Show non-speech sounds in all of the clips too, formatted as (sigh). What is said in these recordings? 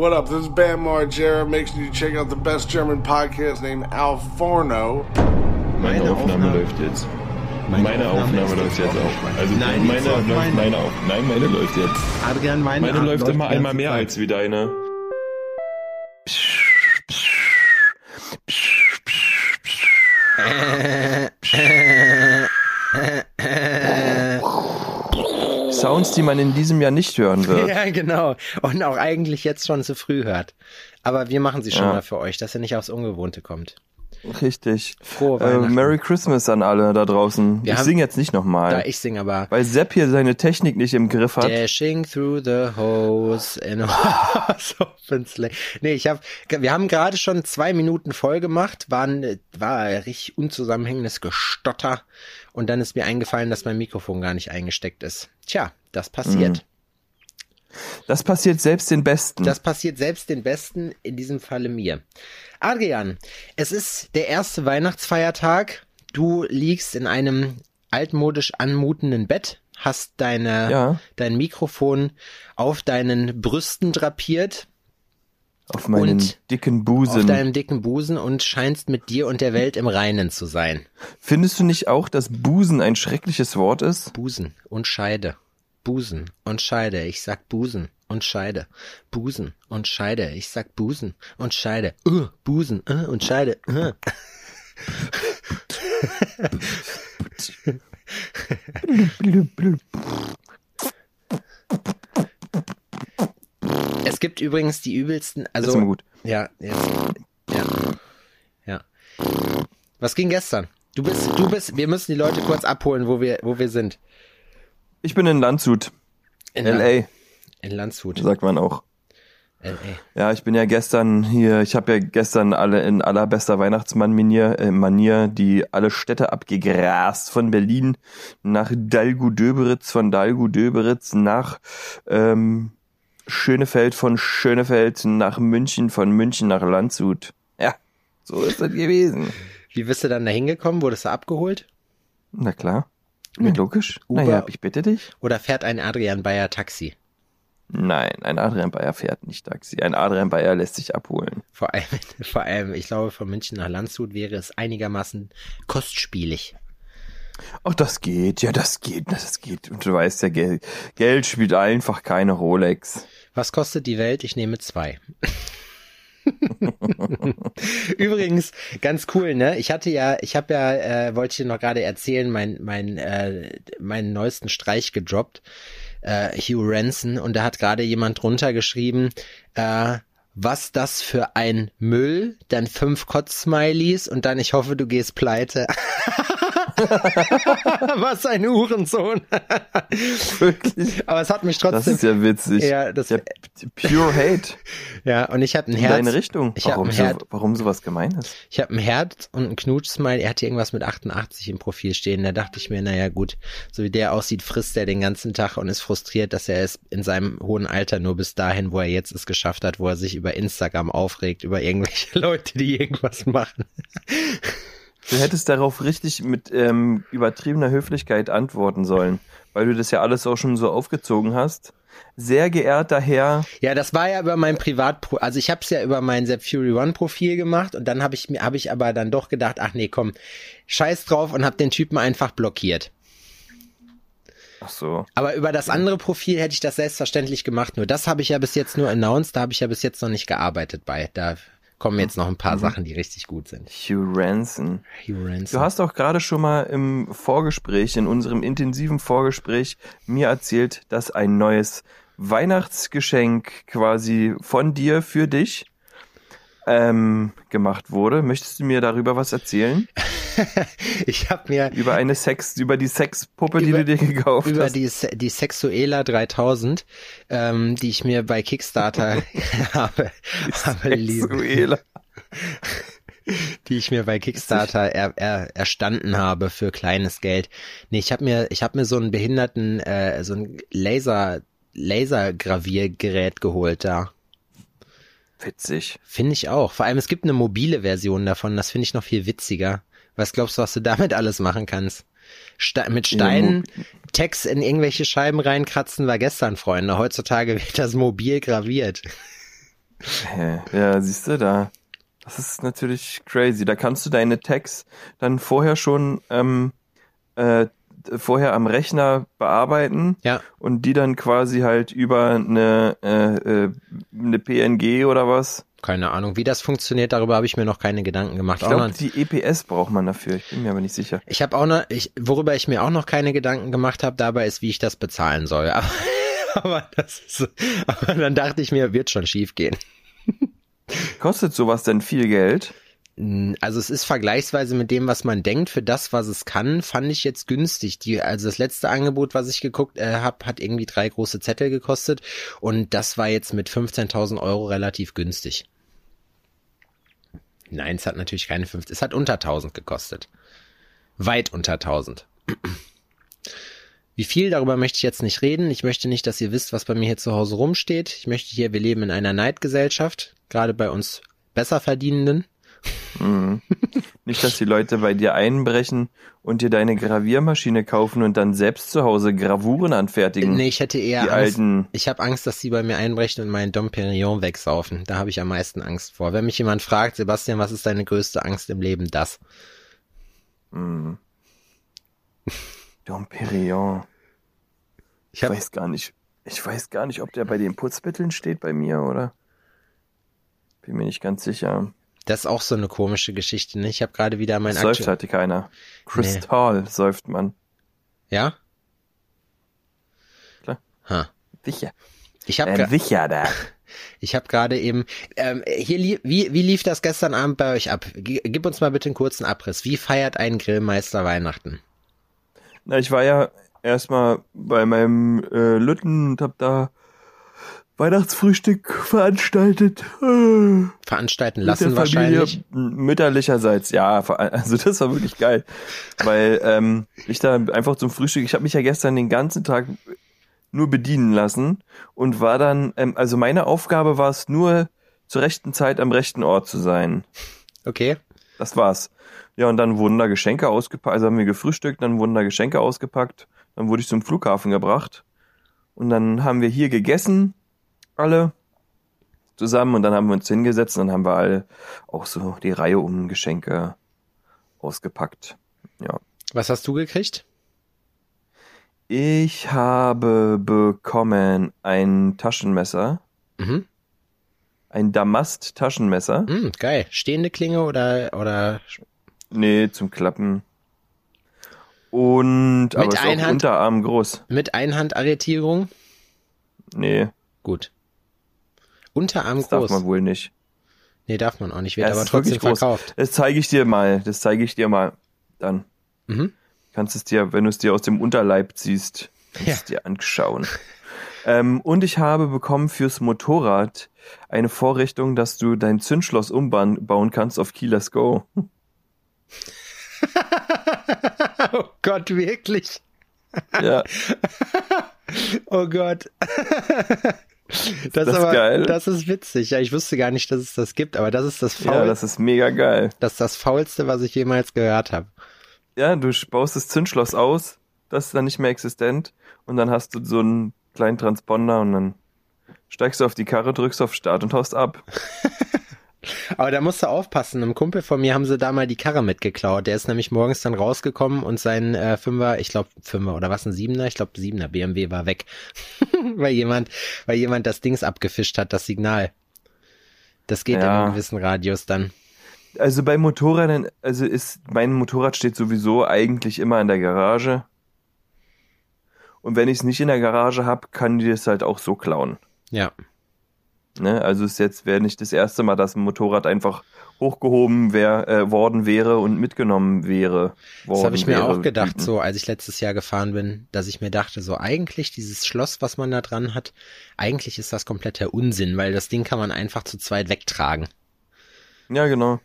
What up? This is Bam Margera. Make sure you check out the best German podcast named Al Forno. Meine, Meine Aufnahme, Aufnahme- läuft jetzt. Meine Meine, Aufnahme läuft jetzt auch. Also Nein, meine, läuft, meine. meine auf. Nein, meine läuft jetzt. Adrian, meine, Meine läuft immer die einmal mehr Zeit. als wie deine. Sounds, die man in diesem Jahr nicht hören wird. (laughs) Ja, genau. Und auch eigentlich jetzt schon zu früh hört. Aber wir machen sie schon Ja. mal für euch, dass ihr nicht aufs Ungewohnte kommt. Richtig. Frohe Äh. Merry Christmas an alle da draufen. Wir ich singe jetzt nicht nochmal, ich sing aber weil Sepp hier seine Technik nicht im Griff hat. Dashing through the hose in horse open sleigh. Nee, ich hab, wir haben gerade schon zwei Minuten voll gemacht, waren, war ein richtig unzusammenhängendes Gestotter. Und dann ist mir eingefallen, dass mein Mikrofon gar nicht eingesteckt ist. Tja, das passiert. Das passiert selbst den Besten. Das passiert selbst den Besten, in diesem Falle mir. Adrian, es ist der erste Weihnachtsfeiertag. Du liegst in einem altmodisch anmutenden Bett, hast deine, Ja. dein Mikrofon auf deinen Brüsten drapiert, auf meinen und dicken auf Busen. deinem dicken Busen und scheinst mit dir und der Welt im Reinen zu sein. Findest du nicht auch, dass Busen ein schreckliches Wort ist? Busen und Scheide. Busen und Scheide. Ich sag Busen und Scheide. Busen und Scheide. Ich sag Busen und Scheide. Uh, Busen uh, und Scheide. Uh. Es gibt übrigens die übelsten, also gut. ja, jetzt, ja, ja. Was ging gestern? Du bist, du bist, wir müssen die Leute kurz abholen, wo wir, wo wir sind. Ich bin in Landshut, In LA, In Landshut. sagt man auch. LA. Ja, ich bin ja gestern hier, ich habe ja gestern alle in allerbester Weihnachtsmann-Manier äh, Manier die alle Städte abgegrast von Berlin nach Dalgu-Döberitz, von Dalgu-Döberitz nach ähm, Schönefeld, von Schönefeld nach München, von München nach Landshut. Ja, so ist das gewesen. Wie bist du dann da hingekommen? Wurdest du abgeholt? Na klar. Mir logisch. Uber- Naja, ich bitte dich. Oder fährt ein Adrian Bayer Taxi? Nein, ein Adrian Bayer fährt nicht Taxi. Ein Adrian Bayer lässt sich abholen. Vor allem, (laughs) vor allem, ich glaube, von München nach Landshut wäre es einigermaßen kostspielig. Ach, das geht. Ja, das geht. Das geht. Und du weißt ja, Geld, Geld spielt einfach keine Rolex. Was kostet die Welt? Ich nehme zwei. (laughs) (laughs) Übrigens, ganz cool, ne? Ich hatte ja, ich habe ja, äh, wollte ich dir noch gerade erzählen, mein, mein, äh, meinen neuesten Streich gedroppt, äh, Hugh Ranson, und da hat gerade jemand drunter geschrieben, äh, was das für ein Müll, dann fünf Kotz-Smileys und dann ich hoffe, du gehst pleite. (laughs) (laughs) was ein Uhrensohn. Wirklich. Aber es hat mich Das trotzdem. ist ja witzig. Ja, das- pure Hate. ja, und ich habe ein In Herz. deine Richtung. Ich Warum, ein so, warum sowas Gemeines? Ich habe ein Herz und ein Knutschsmile. Er hatte irgendwas mit 88 im Profil stehen. Da dachte ich mir, naja gut, so wie der aussieht, frisst er den ganzen Tag und ist frustriert, dass er es in seinem hohen Alter nur bis dahin, wo er jetzt es geschafft hat, wo er sich über Instagram aufregt, über irgendwelche (laughs) Leute, die irgendwas machen. Du hättest darauf richtig mit ähm, übertriebener Höflichkeit antworten sollen, weil du das ja alles auch schon so aufgezogen hast. Sehr geehrter Herr, Ja, das war ja über mein Privatpro, also ich habe es ja über mein Zap Fury One Profil gemacht und dann habe ich mir, habe ich aber dann doch gedacht, ach nee, komm, scheiß drauf und habe den Typen einfach blockiert. ach so, Aber über das andere Profil hätte ich das selbstverständlich gemacht. Nur das habe ich ja bis jetzt nur announced, da habe ich ja bis jetzt noch nicht gearbeitet bei. Da kommen jetzt noch ein paar Sachen, die richtig gut sind. Hugh Ranson. Hugh Du Ransom. hast auch gerade schon mal im Vorgespräch, in unserem intensiven Vorgespräch, mir erzählt, dass ein neues Weihnachtsgeschenk quasi von dir für dich ähm, gemacht wurde. Möchtest du mir darüber was erzählen? (laughs) Ich habe mir Über eine Sex, über die Sexpuppe, die Über- du dir gekauft über hast? die, Se- die Sexuela 3000, ähm, die ich mir bei Kickstarter (laughs) habe, habe Sexuela. (laughs) die ich mir bei Kickstarter er, er, erstanden habe für kleines Geld. Nee, ich habe mir, ich habe mir so einen behinderten, äh, so ein Laser, Lasergraviergerät geholt da. Witzig. Finde ich auch. Vor allem, es gibt eine mobile Version davon, das finde ich noch viel witziger. Was glaubst du, was du damit alles machen kannst? Ste mit Steinen Text in irgendwelche Scheiben reinkratzen war gestern, Freunde. Heutzutage wird das mobil graviert. Ja, siehst du da. Das ist natürlich crazy. Da kannst du deine Tags dann vorher schon ähm, äh, vorher am Rechner bearbeiten Ja. und die dann quasi halt über eine, äh, äh, eine PNG oder was. Keine Ahnung, wie das funktioniert, darüber habe ich mir noch keine Gedanken gemacht. Ich glaube, die EPS braucht man dafür. Ich bin mir aber nicht sicher. ich habe auch noch, ich, worüber ich mir auch noch keine Gedanken gemacht habe, dabei ist, wie ich das bezahlen soll. (laughs) Aber, aber das ist, aber dann dachte ich mir, wird schon schief gehen. Kostet sowas denn viel Geld? Also es ist vergleichsweise mit dem, was man denkt, für das, was es kann, fand ich jetzt günstig. Die, also das letzte Angebot, was ich geguckt äh, habe, hat irgendwie drei große Zettel gekostet und das war jetzt mit 15.000 Euro relativ günstig. Nein, es hat natürlich keine 15, es hat unter 1000 gekostet. Weit unter 1000. Wie viel, darüber möchte ich jetzt nicht reden. Ich möchte nicht, dass ihr wisst, was bei mir hier zu Hause rumsteht. Ich möchte hier, wir leben in einer Neidgesellschaft, gerade bei uns Besserverdienenden. Mhm. Nicht, dass die Leute bei dir einbrechen und dir deine Graviermaschine kaufen und dann selbst zu Hause Gravuren anfertigen. Nee, ich hätte eher die Angst. alten. Ich habe Angst, dass sie bei mir einbrechen und meinen Dom Perignon wegsaufen. Da habe ich am meisten Angst vor. Wenn mich jemand fragt, Sebastian, was ist deine größte Angst im Leben? Das. Mhm. (laughs) Dom Perignon. Ich Ich weiß gar nicht. Ich weiß gar nicht, ob der bei den Putzmitteln steht bei mir oder. Bin mir nicht ganz sicher. Das ist auch so eine komische Geschichte. Ne? Ich habe gerade wieder mein Säuft aktu- hatte keiner. Kristall säuft man. Ja? Klar. Ha. Sicher. Ich habe Ein Sicher da. (laughs) ich habe gerade eben ähm, hier wie wie lief das gestern Abend bei euch ab? Gib uns mal bitte einen kurzen Abriss. Wie feiert ein Grillmeister Weihnachten? Na, ich war ja erstmal bei meinem äh, Lütten und hab da Weihnachtsfrühstück veranstaltet. Veranstalten lassen wahrscheinlich. mütterlicherseits, ja, also das war wirklich geil, weil ähm, ich da einfach zum Frühstück, ich habe mich ja gestern den ganzen Tag nur bedienen lassen und war dann, ähm, also meine Aufgabe war es nur zur rechten Zeit am rechten Ort zu sein. Okay. Das war's. Ja, und dann wurden da Geschenke ausgepackt, also haben wir gefrühstückt, dann wurden da Geschenke ausgepackt, dann wurde ich zum Flughafen gebracht und dann haben wir hier gegessen, alle zusammen und dann haben wir uns hingesetzt und dann haben wir alle auch so die Reihe um Geschenke ausgepackt. Ja. Was hast du gekriegt? Ich habe bekommen ein Taschenmesser, Mhm. ein Damast-Taschenmesser. Mm, geil. Stehende Klinge oder oder Nee, zum Klappen. Und, aber Mit ist auch? Unterarm groß. mit Einhandarretierung? Nee, Gut. Unterarm das darf groß. man wohl nicht. Nee, darf man auch nicht. Wird Ja, aber trotzdem verkauft. Das zeige ich dir mal. Das zeige ich dir mal. Dann Mhm. kannst es dir, wenn du es dir aus dem Unterleib ziehst, kannst Ja. es dir anschauen. ähm, und ich habe bekommen fürs Motorrad eine Vorrichtung, dass du dein Zündschloss umbauen bauen kannst auf Keyless (laughs) Go. oh Gott, wirklich? ja, (laughs) Oh Gott. (laughs) (laughs) Das, das ist aber, geil? das ist witzig. Ja, ich wusste gar nicht, dass es das gibt, aber das ist das ja, Faul, das ist mega geil. das ist das Faulste, was ich jemals gehört habe. Ja, du baust das Zündschloss aus, das ist dann nicht mehr existent und dann hast du so einen kleinen Transponder und dann steigst du auf die Karre, drückst auf Start und haust ab. (laughs) Aber da musst du aufpassen. Einem Kumpel von mir haben sie da mal die Karre mitgeklaut. Der ist nämlich morgens dann rausgekommen und sein äh, Fünfer, ich glaube Fünfer oder was ein Siebener, ich glaube Siebener BMW war weg, (laughs) weil jemand, weil jemand das Dings abgefischt hat, das Signal. Das geht in Ja. einem gewissen Radius dann. Also bei Motorrädern, also ist, mein Motorrad steht sowieso eigentlich immer in der Garage. Und wenn ich es nicht in der Garage hab, kann die das halt auch so klauen. Ja. Ne? Also ist jetzt wäre nicht das erste Mal, dass ein Motorrad einfach hochgehoben wär, äh, worden wäre und mitgenommen wäre. Das habe ich mir wäre. auch gedacht, so als ich letztes Jahr gefahren bin, dass ich mir dachte, so eigentlich dieses Schloss, was man da dran hat, eigentlich ist das kompletter Unsinn, weil das Ding kann man einfach zu zweit wegtragen. Ja, genau.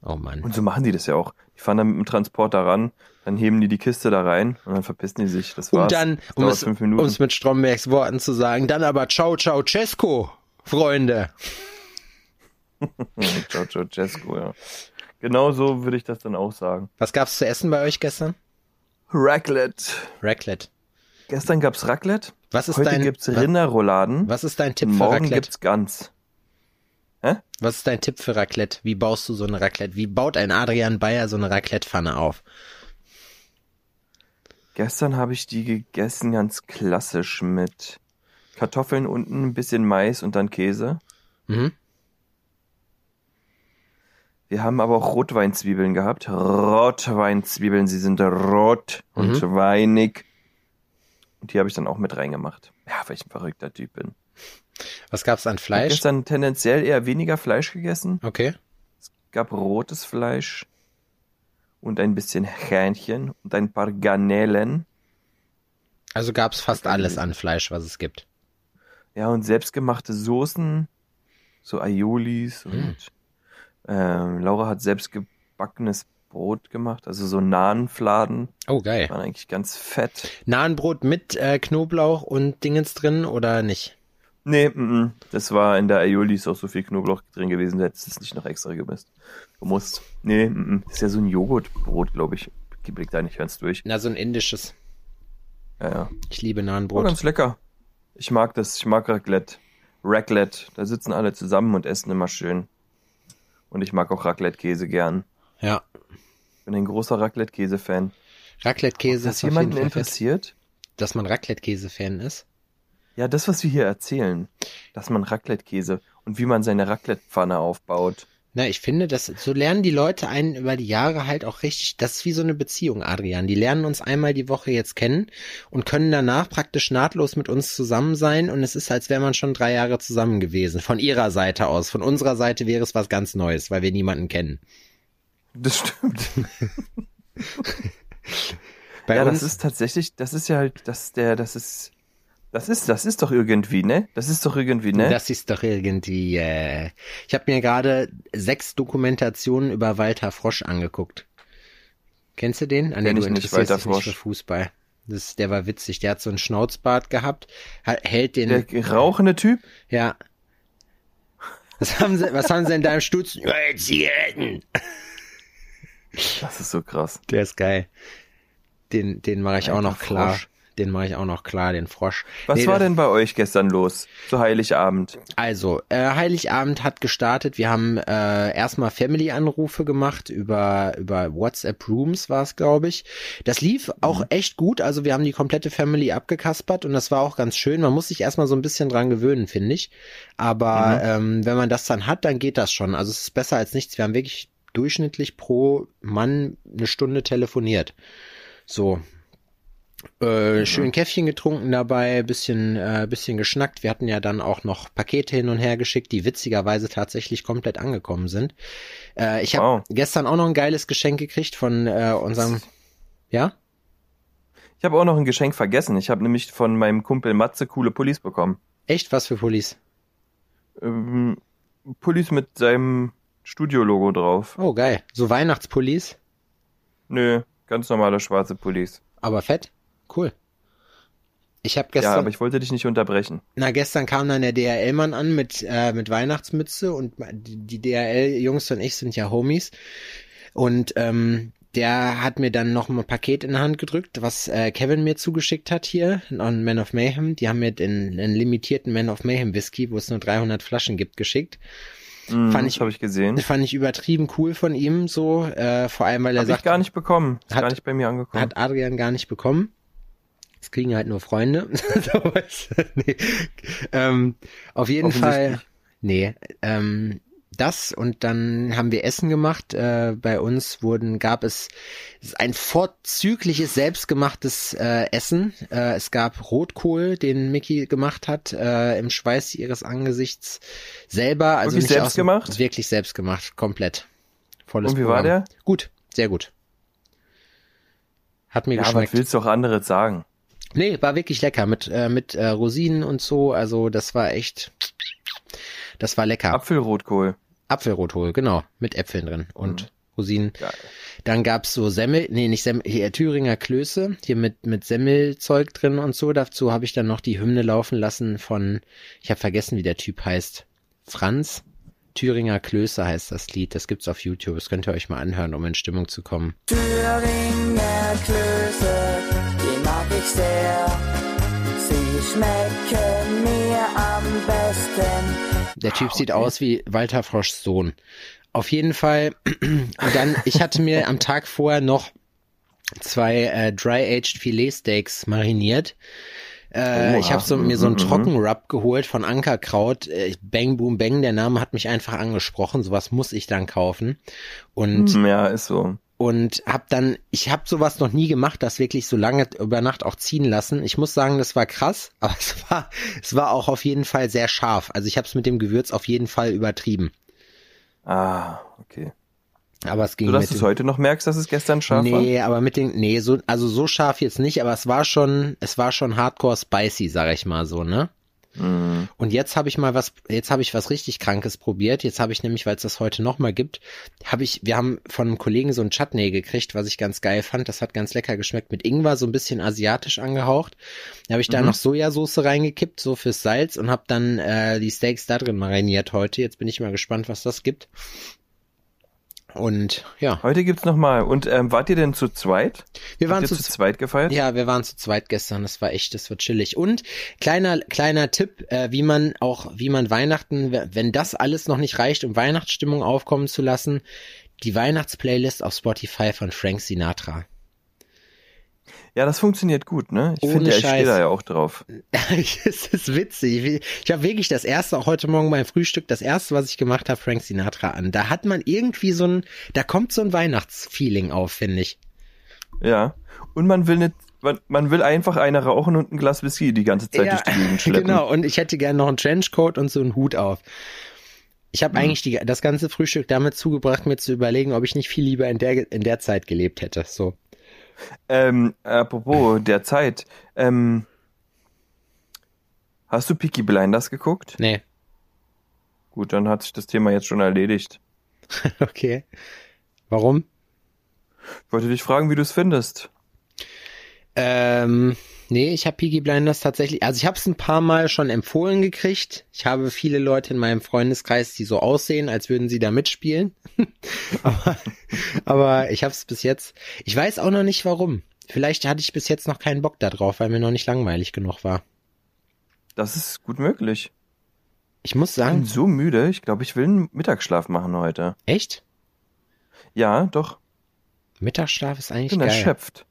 Oh Mann. Und so machen die das ja auch. Die fahren dann mit dem Transporter ran, dann heben die die Kiste da rein und dann verpissen die sich. Das war's. Und dann, um es, um es mit Strombergs Worten zu sagen, dann aber ciao, ciao, Cesco, Freunde. (laughs) Ciao, ciao, Cesco, ja. Genau so würde ich das dann auch sagen. Was gab's zu essen bei euch gestern? Raclette. Raclette. Gestern gab's Raclette. Was ist Heute dein, gibt's Rinderrouladen. was ist dein Tipp für Morgen Raclette? gibt's Gans. Hä? Was ist dein Tipp für Raclette? Wie baust du so eine Raclette? Wie baut ein Adrian Bayer so eine Raclette-Pfanne auf? Gestern habe ich die gegessen, ganz klassisch mit Kartoffeln unten, ein bisschen Mais und dann Käse. Mhm. Wir haben aber auch Rotweinzwiebeln gehabt. Rotweinzwiebeln, sie sind rot und Mhm. weinig. Und die habe ich dann auch mit reingemacht. Ja, weil ich ein verrückter Typ bin. Was gab's an Ich habe Fleisch? gestern tendenziell eher weniger Fleisch gegessen. Okay. gab rotes Fleisch und ein bisschen Hähnchen und ein paar Garnelen. Also gab's fast alles an Fleisch, was es gibt. Ja, und selbstgemachte Soßen, so Aiolis und ähm, Laura hat selbstgebackenes Brot gemacht, also so Nahenfladen, Oh, geil. waren eigentlich ganz fett. Nahenbrot mit äh, Knoblauch und Dingens drin oder nicht? Nee, mm, mm, das war in der Aioli ist auch so viel Knoblauch drin gewesen, du hättest es nicht noch extra gemisst. Du musst. Nee, mm, das ist ja so ein Joghurtbrot, glaube ich. Blick da nicht ganz durch. Na, so ein indisches. Ja, ja. Ich liebe Nahenbrot. ganz lecker. Ich mag das, ich mag Raclette. Raclette, da sitzen alle zusammen und essen immer schön. Und ich mag auch Raclette-Käse gern. Ja. Bin ein großer Raclette-Käse-Fan. Raclette-Käse ist auf jeden jemanden interessiert? Dass man Raclette-Käse-Fan ist. Ja, das, was wir hier erzählen, dass man Raclette-Käse und wie man seine Raclette-Pfanne aufbaut. Na, ich finde, dass so lernen die Leute einen über die Jahre halt auch richtig, das ist wie so eine Beziehung, Adrian. Die lernen uns einmal die Woche jetzt kennen und können danach praktisch nahtlos mit uns zusammen sein und es ist, als wäre man schon drei Jahre zusammen gewesen. Von ihrer Seite aus. Von unserer Seite wäre es was ganz Neues, weil wir niemanden kennen. Das stimmt. (laughs) (laughs) Bei ja, uns, das ist tatsächlich, das ist ja halt, das der, das ist, das ist, das ist doch irgendwie, ne? Das ist doch irgendwie, ne? Das ist doch irgendwie. Äh, ich habe mir gerade sechs Dokumentationen über Walter Frosch angeguckt. Kennst du den? An Kenn du ich nicht, interessierst dich nicht für Fußball. Das, der war witzig. Der hat so einen Schnauzbart gehabt, ha- hält den. der rauchende Typ? ja. Was haben sie? Was haben sie in deinem Stutzen? Zigaretten. Das ist so krass. Der ist geil. Den, den mache ich auch Alter noch klar. Frosch. Den mache ich auch noch klar, den Frosch. Was Nee, war denn bei euch gestern los? Zu Heiligabend. Also, äh, Heiligabend hat gestartet. Wir haben äh, erstmal Family-Anrufe gemacht über, über WhatsApp Rooms war es, glaube ich. Das lief auch echt gut. Also wir haben die komplette Family abgekaspert und das war auch ganz schön. Man muss sich erstmal so ein bisschen dran gewöhnen, finde ich. Aber ähm, wenn man das dann hat, dann geht das schon. Also es ist besser als nichts. Wir haben wirklich durchschnittlich pro Mann eine Stunde telefoniert. So, äh, schön Käffchen getrunken dabei, bisschen, äh, bisschen geschnackt. Wir hatten ja dann auch noch Pakete hin und her geschickt, die witzigerweise tatsächlich komplett angekommen sind. Äh, ich habe Wow. gestern auch noch ein geiles Geschenk gekriegt von äh, unserem, ja? Ich habe auch noch ein Geschenk vergessen. Ich habe nämlich von meinem Kumpel Matze coole Pullis bekommen. Echt was für Pullis? Ähm, Pullis mit seinem Studio-Logo drauf. Oh geil, so Weihnachtspullis, Nö, ganz normale schwarze Pullis. aber fett, cool. Ich habe Ja, gestern, aber ich wollte dich nicht unterbrechen. na gestern kam dann der DHL-Mann an mit äh, mit Weihnachtsmütze und die, DHL-Jungs und ich sind ja Homies und ähm, der hat mir dann noch ein Paket in die Hand gedrückt, was äh, Kevin mir zugeschickt hat hier an Man of Mayhem. Die haben mir den, den limitierten Man of Mayhem Whisky, wo es nur 300 Flaschen gibt, geschickt. Mhm, Fand ich- habe ich gesehen. Fand ich übertrieben cool von ihm so, äh, vor allem weil er ich sagt, gar nicht bekommen. Ist Hat- gar nicht bei mir angekommen. hat Adrian gar nicht bekommen. Das kriegen halt nur Freunde. (laughs) Nee. ähm, auf jeden Fall. Nee, ähm, das und dann haben wir Essen gemacht. Äh, bei uns wurden gab es es ein vorzügliches selbstgemachtes äh, Essen. Äh, es gab Rotkohl, den Mickey gemacht hat äh, im Schweiß ihres Angesichts selber. Also Wirklich selbst gemacht? Wirklich selbst gemacht, komplett. Volles Und wie war Programm. der? Gut, sehr gut. Hat mir Ja, geschmeckt. was willst du auch anderes sagen? Nee, war wirklich lecker mit äh, mit äh, Rosinen und so. Also das war echt, das war lecker. Apfelrotkohl. Apfelrotkohl, genau, mit Äpfeln drin und Rosinen. Geil. Dann gab's so Semmel, nee, nicht Semmel, hier Thüringer Klöße, hier mit mit Semmelzeug drin und so. Dazu habe ich dann noch die Hymne laufen lassen von, ich habe vergessen, wie der Typ heißt, Franz. Thüringer Klöße heißt das Lied. Das gibt's auf YouTube. Das könnt ihr euch mal anhören, um in Stimmung zu kommen. Thüringer Klöße, schmecken mir am besten, Der Typ sieht aus wie Walter Froschs Sohn. Auf jeden Fall, (clears throat) und dann, ich hatte mir am Tag vorher noch zwei äh, Dry-Aged Filet-Steaks mariniert. Äh, ich habe so, mir so einen Mhm, mhm. Trockenrub geholt von Ankerkraut. Äh, Bang Boom Bang, der Name hat mich einfach angesprochen. Sowas muss ich dann kaufen. Und Ja, ist so. Und hab dann, ich habe sowas noch nie gemacht, das wirklich so lange über Nacht auch ziehen lassen. Ich muss sagen, das war krass, (laughs) aber es war, es war auch auf jeden Fall sehr scharf. Also ich habe es mit dem Gewürz auf jeden Fall übertrieben. Ah, okay. Aber es ging So dass du es heute noch merkst, dass es gestern scharf war? Nee, aber mit den, nee, so, also so scharf jetzt nicht, aber es war schon, es war schon hardcore spicy, sag ich mal so, ne? Mhm. Und jetzt habe ich mal was, jetzt habe ich was richtig Krankes probiert. Jetzt habe ich nämlich, weil es das heute noch mal gibt, habe ich, wir haben von einem Kollegen so ein Chutney gekriegt, was ich ganz geil fand. Das hat ganz lecker geschmeckt mit Ingwer, so ein bisschen asiatisch angehaucht. Da habe ich da Mhm. noch Sojasauce reingekippt, so fürs Salz und habe dann äh, die Steaks da drin mariniert heute. Jetzt bin ich mal gespannt, was das gibt. Und ja, Heute gibt's noch mal. Und ähm, wart ihr denn zu zweit? wir waren Habt zu zu zweit gefeiert? Ja, wir waren zu zweit gestern. Das war echt, das war chillig. Und kleiner kleiner Tipp, äh, wie man auch, wie man Weihnachten, wenn das alles noch nicht reicht, um Weihnachtsstimmung aufkommen zu lassen, die Weihnachtsplaylist auf Spotify von Frank Sinatra. Ja, das funktioniert gut, ne? Ich finde, ja, ich stehe da ja auch drauf. (laughs) Es ist witzig. Ich, habe wirklich das erste, auch heute Morgen beim Frühstück, das erste, was ich gemacht habe, Frank Sinatra an. Da hat man irgendwie so ein, da kommt so ein Weihnachtsfeeling auf, finde ich. Ja. Und man will nicht, man, man will einfach eine rauchen und ein Glas Whisky die ganze Zeit durch die Gegend (laughs) schleppen. genau. Und ich hätte gerne noch einen Trenchcoat und so einen Hut auf. Ich Mhm. habe eigentlich die, das ganze Frühstück damit zugebracht, mir zu überlegen, ob ich nicht viel lieber in der, in der Zeit gelebt hätte. So. Ähm, apropos der Zeit, ähm, hast du Peaky Blinders geguckt? Nee. Gut, dann hat sich das Thema jetzt schon erledigt. (laughs) Okay. Warum? Ich wollte dich fragen, wie du es findest. Ähm, nee, ich habe Peaky Blinders tatsächlich, also ich habe es ein paar Mal schon empfohlen gekriegt. Ich habe viele Leute in meinem Freundeskreis, die so aussehen, als würden sie da mitspielen. (laughs) aber, aber ich habe es bis jetzt, ich weiß auch noch nicht warum. Vielleicht hatte ich bis jetzt noch keinen Bock da drauf, weil mir noch nicht langweilig genug war. Das ist gut möglich. Ich muss Ich bin sagen, so müde, ich glaube, ich will einen Mittagsschlaf machen heute. echt? Ja, doch. Mittagsschlaf ist Ich eigentlich bin geil. erschöpft.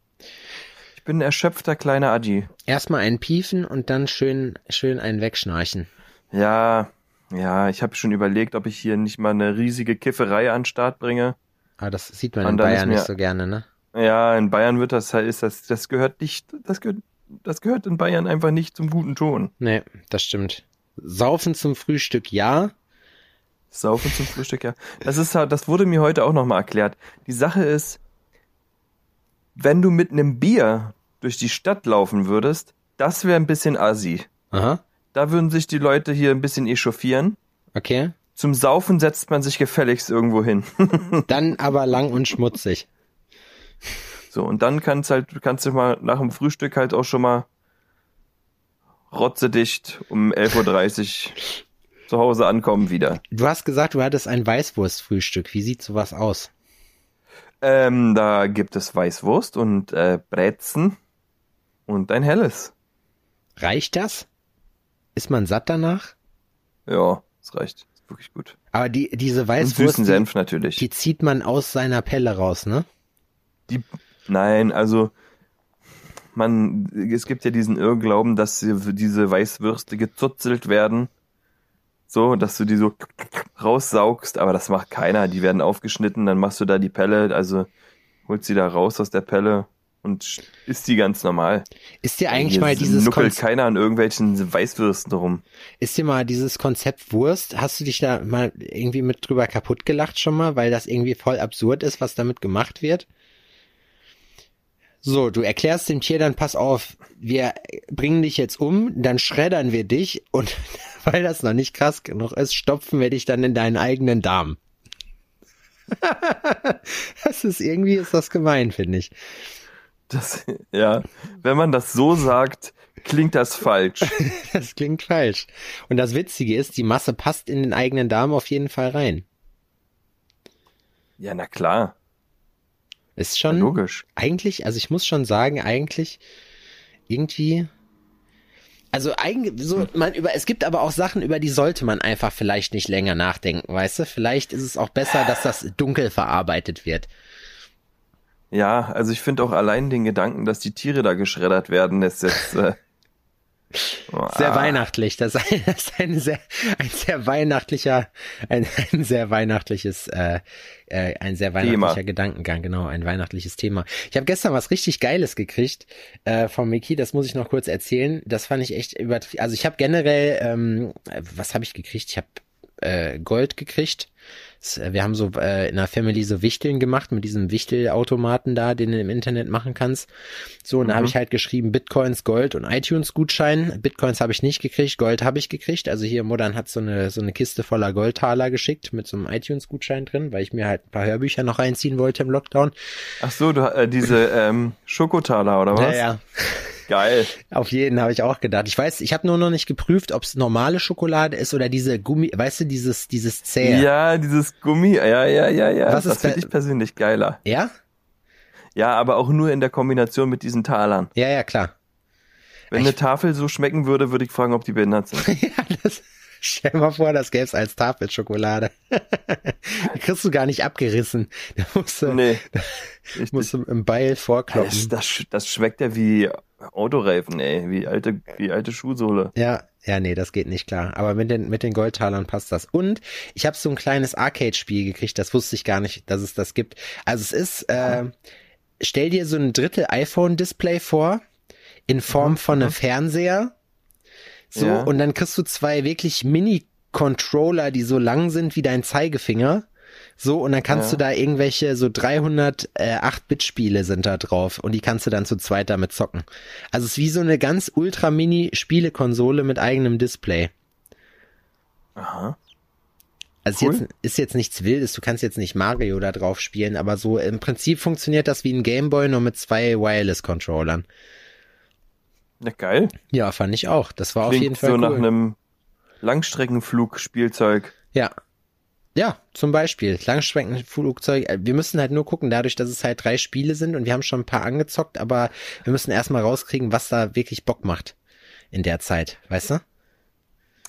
Ich bin ein erschöpfter kleiner Adi. Erstmal einen piefen und dann schön, schön einen wegschnarchen. Ja, ja, ich habe schon überlegt, ob ich hier nicht mal eine riesige Kifferei an den Start bringe. Aber das sieht man Und in Bayern mir- nicht so gerne, ne? Ja, in Bayern wird das halt, ist das, das gehört nicht, das gehört, das gehört in Bayern einfach nicht zum guten Ton. Nee, das stimmt. Saufen zum Frühstück, ja. Saufen zum Frühstück, ja. Das ist halt, das wurde mir heute auch nochmal erklärt. Die Sache ist, wenn du mit einem Bier durch die Stadt laufen würdest, das wäre ein bisschen assi. Aha. Da würden sich die Leute hier ein bisschen echauffieren. Okay. Zum Saufen setzt man sich gefälligst irgendwo hin. (laughs) Dann aber lang und schmutzig. So, und dann kannst halt, kannst du mal nach dem Frühstück halt auch schon mal rotzedicht um 11.30 Uhr zu Hause ankommen wieder. Du hast gesagt, du hattest ein Weißwurstfrühstück. Wie sieht sowas aus? Ähm, da gibt es Weißwurst und äh, Brezen und ein helles. Reicht das? Ist man satt danach? Ja, das reicht. Ist wirklich gut. Aber die, diese Und Weißwurst, süßen die, Senf natürlich. die zieht man aus seiner Pelle raus, ne? Die, nein, also man, es gibt ja diesen Irrglauben, dass diese Weißwürste gezuzelt werden. So, dass du die so raussaugst, aber das macht keiner. Die werden aufgeschnitten, dann machst du da die Pelle, also holst sie da raus aus der Pelle und isst die ganz normal. Ist dir eigentlich Hier mal dieses nuckelt Konzept, keiner an irgendwelchen Weißwürsten rum. ist dir mal dieses Konzept Wurst, hast du dich da mal irgendwie mit drüber kaputt gelacht schon mal, weil das irgendwie voll absurd ist, was damit gemacht wird? So, du erklärst dem Tier dann, pass auf, wir bringen dich jetzt um, dann schreddern wir dich und (laughs) weil das noch nicht krass genug ist, stopfen wir dich dann in deinen eigenen Darm. (laughs) das ist irgendwie, ist das gemein, finde ich. Das, ja, wenn man das so sagt, klingt das falsch. (laughs) Das klingt falsch. Und das Witzige ist, die Masse passt in den eigenen Darm auf jeden Fall rein. Ja, na klar, Ist ja, schon logisch. eigentlich, also ich muss schon sagen, eigentlich irgendwie, Also eigentlich so man über es gibt aber auch Sachen über die sollte man einfach vielleicht nicht länger nachdenken, weißt du? Vielleicht ist es auch besser, dass das dunkel verarbeitet wird. Ja, also ich finde auch allein den Gedanken, dass die Tiere da geschreddert werden, ist jetzt äh, Sehr ah, weihnachtlich. Das ist ein, (laughs) das ist ein sehr ein sehr weihnachtlicher ein, ein sehr weihnachtliches äh, äh, ein sehr weihnachtlicher Thema. Gedankengang, genau, ein weihnachtliches Thema. Ich habe gestern was richtig geiles gekriegt äh, von Miki, das muss ich noch kurz erzählen. Das fand ich echt übertrieben. Also ich habe generell ähm, was habe ich gekriegt? Ich habe äh, Gold gekriegt. Äh, Wir haben so äh, in der Family so Wichteln gemacht mit diesem Wichtelautomaten da, den du im Internet machen kannst. So, und da habe ich halt geschrieben Bitcoins, Gold und iTunes-Gutschein. Bitcoins habe ich nicht gekriegt, Gold habe ich gekriegt. Also hier Modern hat so eine so eine Kiste voller Goldtaler geschickt mit so einem iTunes-Gutschein drin, weil ich mir halt ein paar Hörbücher noch reinziehen wollte im Lockdown. Ach so, du, äh, diese ähm, Schokotaler oder was? Ja, ja. Geil. Auf jeden habe ich auch gedacht. Ich weiß, ich habe nur noch nicht geprüft, ob es normale Schokolade ist oder diese Gummi, weißt du, dieses dieses zähe. Ja, dieses Gummi, ja, ja, ja, ja. Was das ist finde ich persönlich geiler. Ja? Ja, aber auch nur in der Kombination mit diesen Talern. Ja, ja, klar. Wenn Ich- eine Tafel so schmecken würde, würde ich fragen, ob die behindert sind. (laughs) ja, das, stell mal vor, das gäb's als Tafelschokolade. Kriegst du gar nicht abgerissen. (laughs) Da musst du, Nee. musst du im Beil Das, vorkloppen. das, sch- das schmeckt ja wie Autoreifen, ey, wie alte, wie alte Schuhsohle. Ja, ja, nee, das geht nicht klar. Aber mit den, mit den Goldtalern passt das. Und ich habe so ein kleines Arcade-Spiel gekriegt, das wusste ich gar nicht, dass es das gibt. Also es ist, äh, stell dir so ein Drittel iPhone-Display vor, in Form von einem Fernseher. So, Ja. und dann kriegst du zwei wirklich Mini-Controller, die so lang sind wie dein Zeigefinger. So, und dann kannst Ja. du da irgendwelche, so 300 äh, 8-Bit-Spiele sind da drauf und die kannst du dann zu zweit damit zocken. Also es ist wie so eine ganz ultra-mini-Spielekonsole mit eigenem Display. Aha. Also Cool. ist, jetzt, ist jetzt nichts Wildes, du kannst jetzt nicht Mario da drauf spielen, aber so im Prinzip funktioniert das wie ein Gameboy, nur mit zwei Wireless-Controllern. Ja, geil. Ja, fand ich auch. Das war auf Klingt jeden Fall so cool. nach einem Langstreckenflugspielzeug. Ja. Ja, zum Beispiel Langstreckenflugzeug. Äh, Wir müssen halt nur gucken, dadurch, dass es halt drei Spiele sind und wir haben schon ein paar angezockt, aber wir müssen erstmal rauskriegen, was da wirklich Bock macht in der Zeit, weißt du?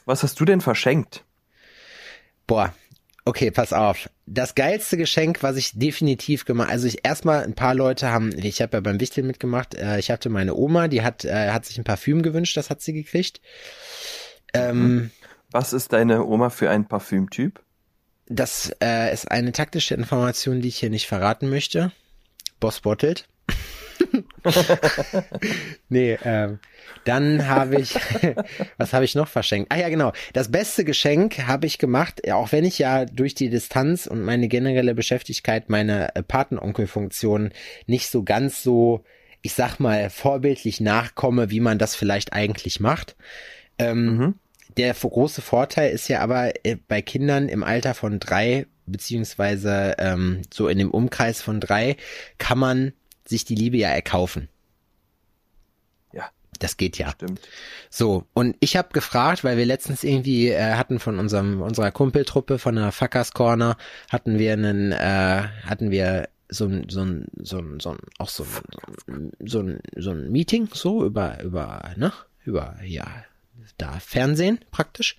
Was hast du denn verschenkt? Boah, okay, pass auf. Das geilste Geschenk, was ich definitiv gemacht, also ich erstmal ein paar Leute haben, ich habe ja beim Wichtel mitgemacht, äh, ich hatte meine Oma, die hat äh, hat sich ein Parfüm gewünscht, das hat sie gekriegt. Ähm, Was ist deine Oma für ein Parfümtyp? Das äh, ist eine taktische Information, die ich hier nicht verraten möchte. Boss bottelt. (laughs) nee, ähm, dann habe ich, (laughs) was habe ich noch verschenkt? Ah ja, genau. Das beste Geschenk habe ich gemacht, auch wenn ich ja durch die Distanz und meine generelle Beschäftigkeit meiner äh, Patenonkelfunktion nicht so ganz so, ich sag mal, vorbildlich nachkomme, wie man das vielleicht eigentlich macht. Ähm, Mhm. Der große Vorteil ist ja aber äh, bei Kindern im Alter von drei, beziehungsweise ähm, so in dem Umkreis von drei, kann man sich die Liebe ja erkaufen. Ja. Das geht ja. Stimmt. So, und ich habe gefragt, weil wir letztens irgendwie äh, hatten von unserem unserer Kumpeltruppe von der Fuckers Corner hatten wir einen äh, hatten wir so ein so ein so ein so ein auch so ein so ein so ein Meeting so über über ne über ja da Fernsehen praktisch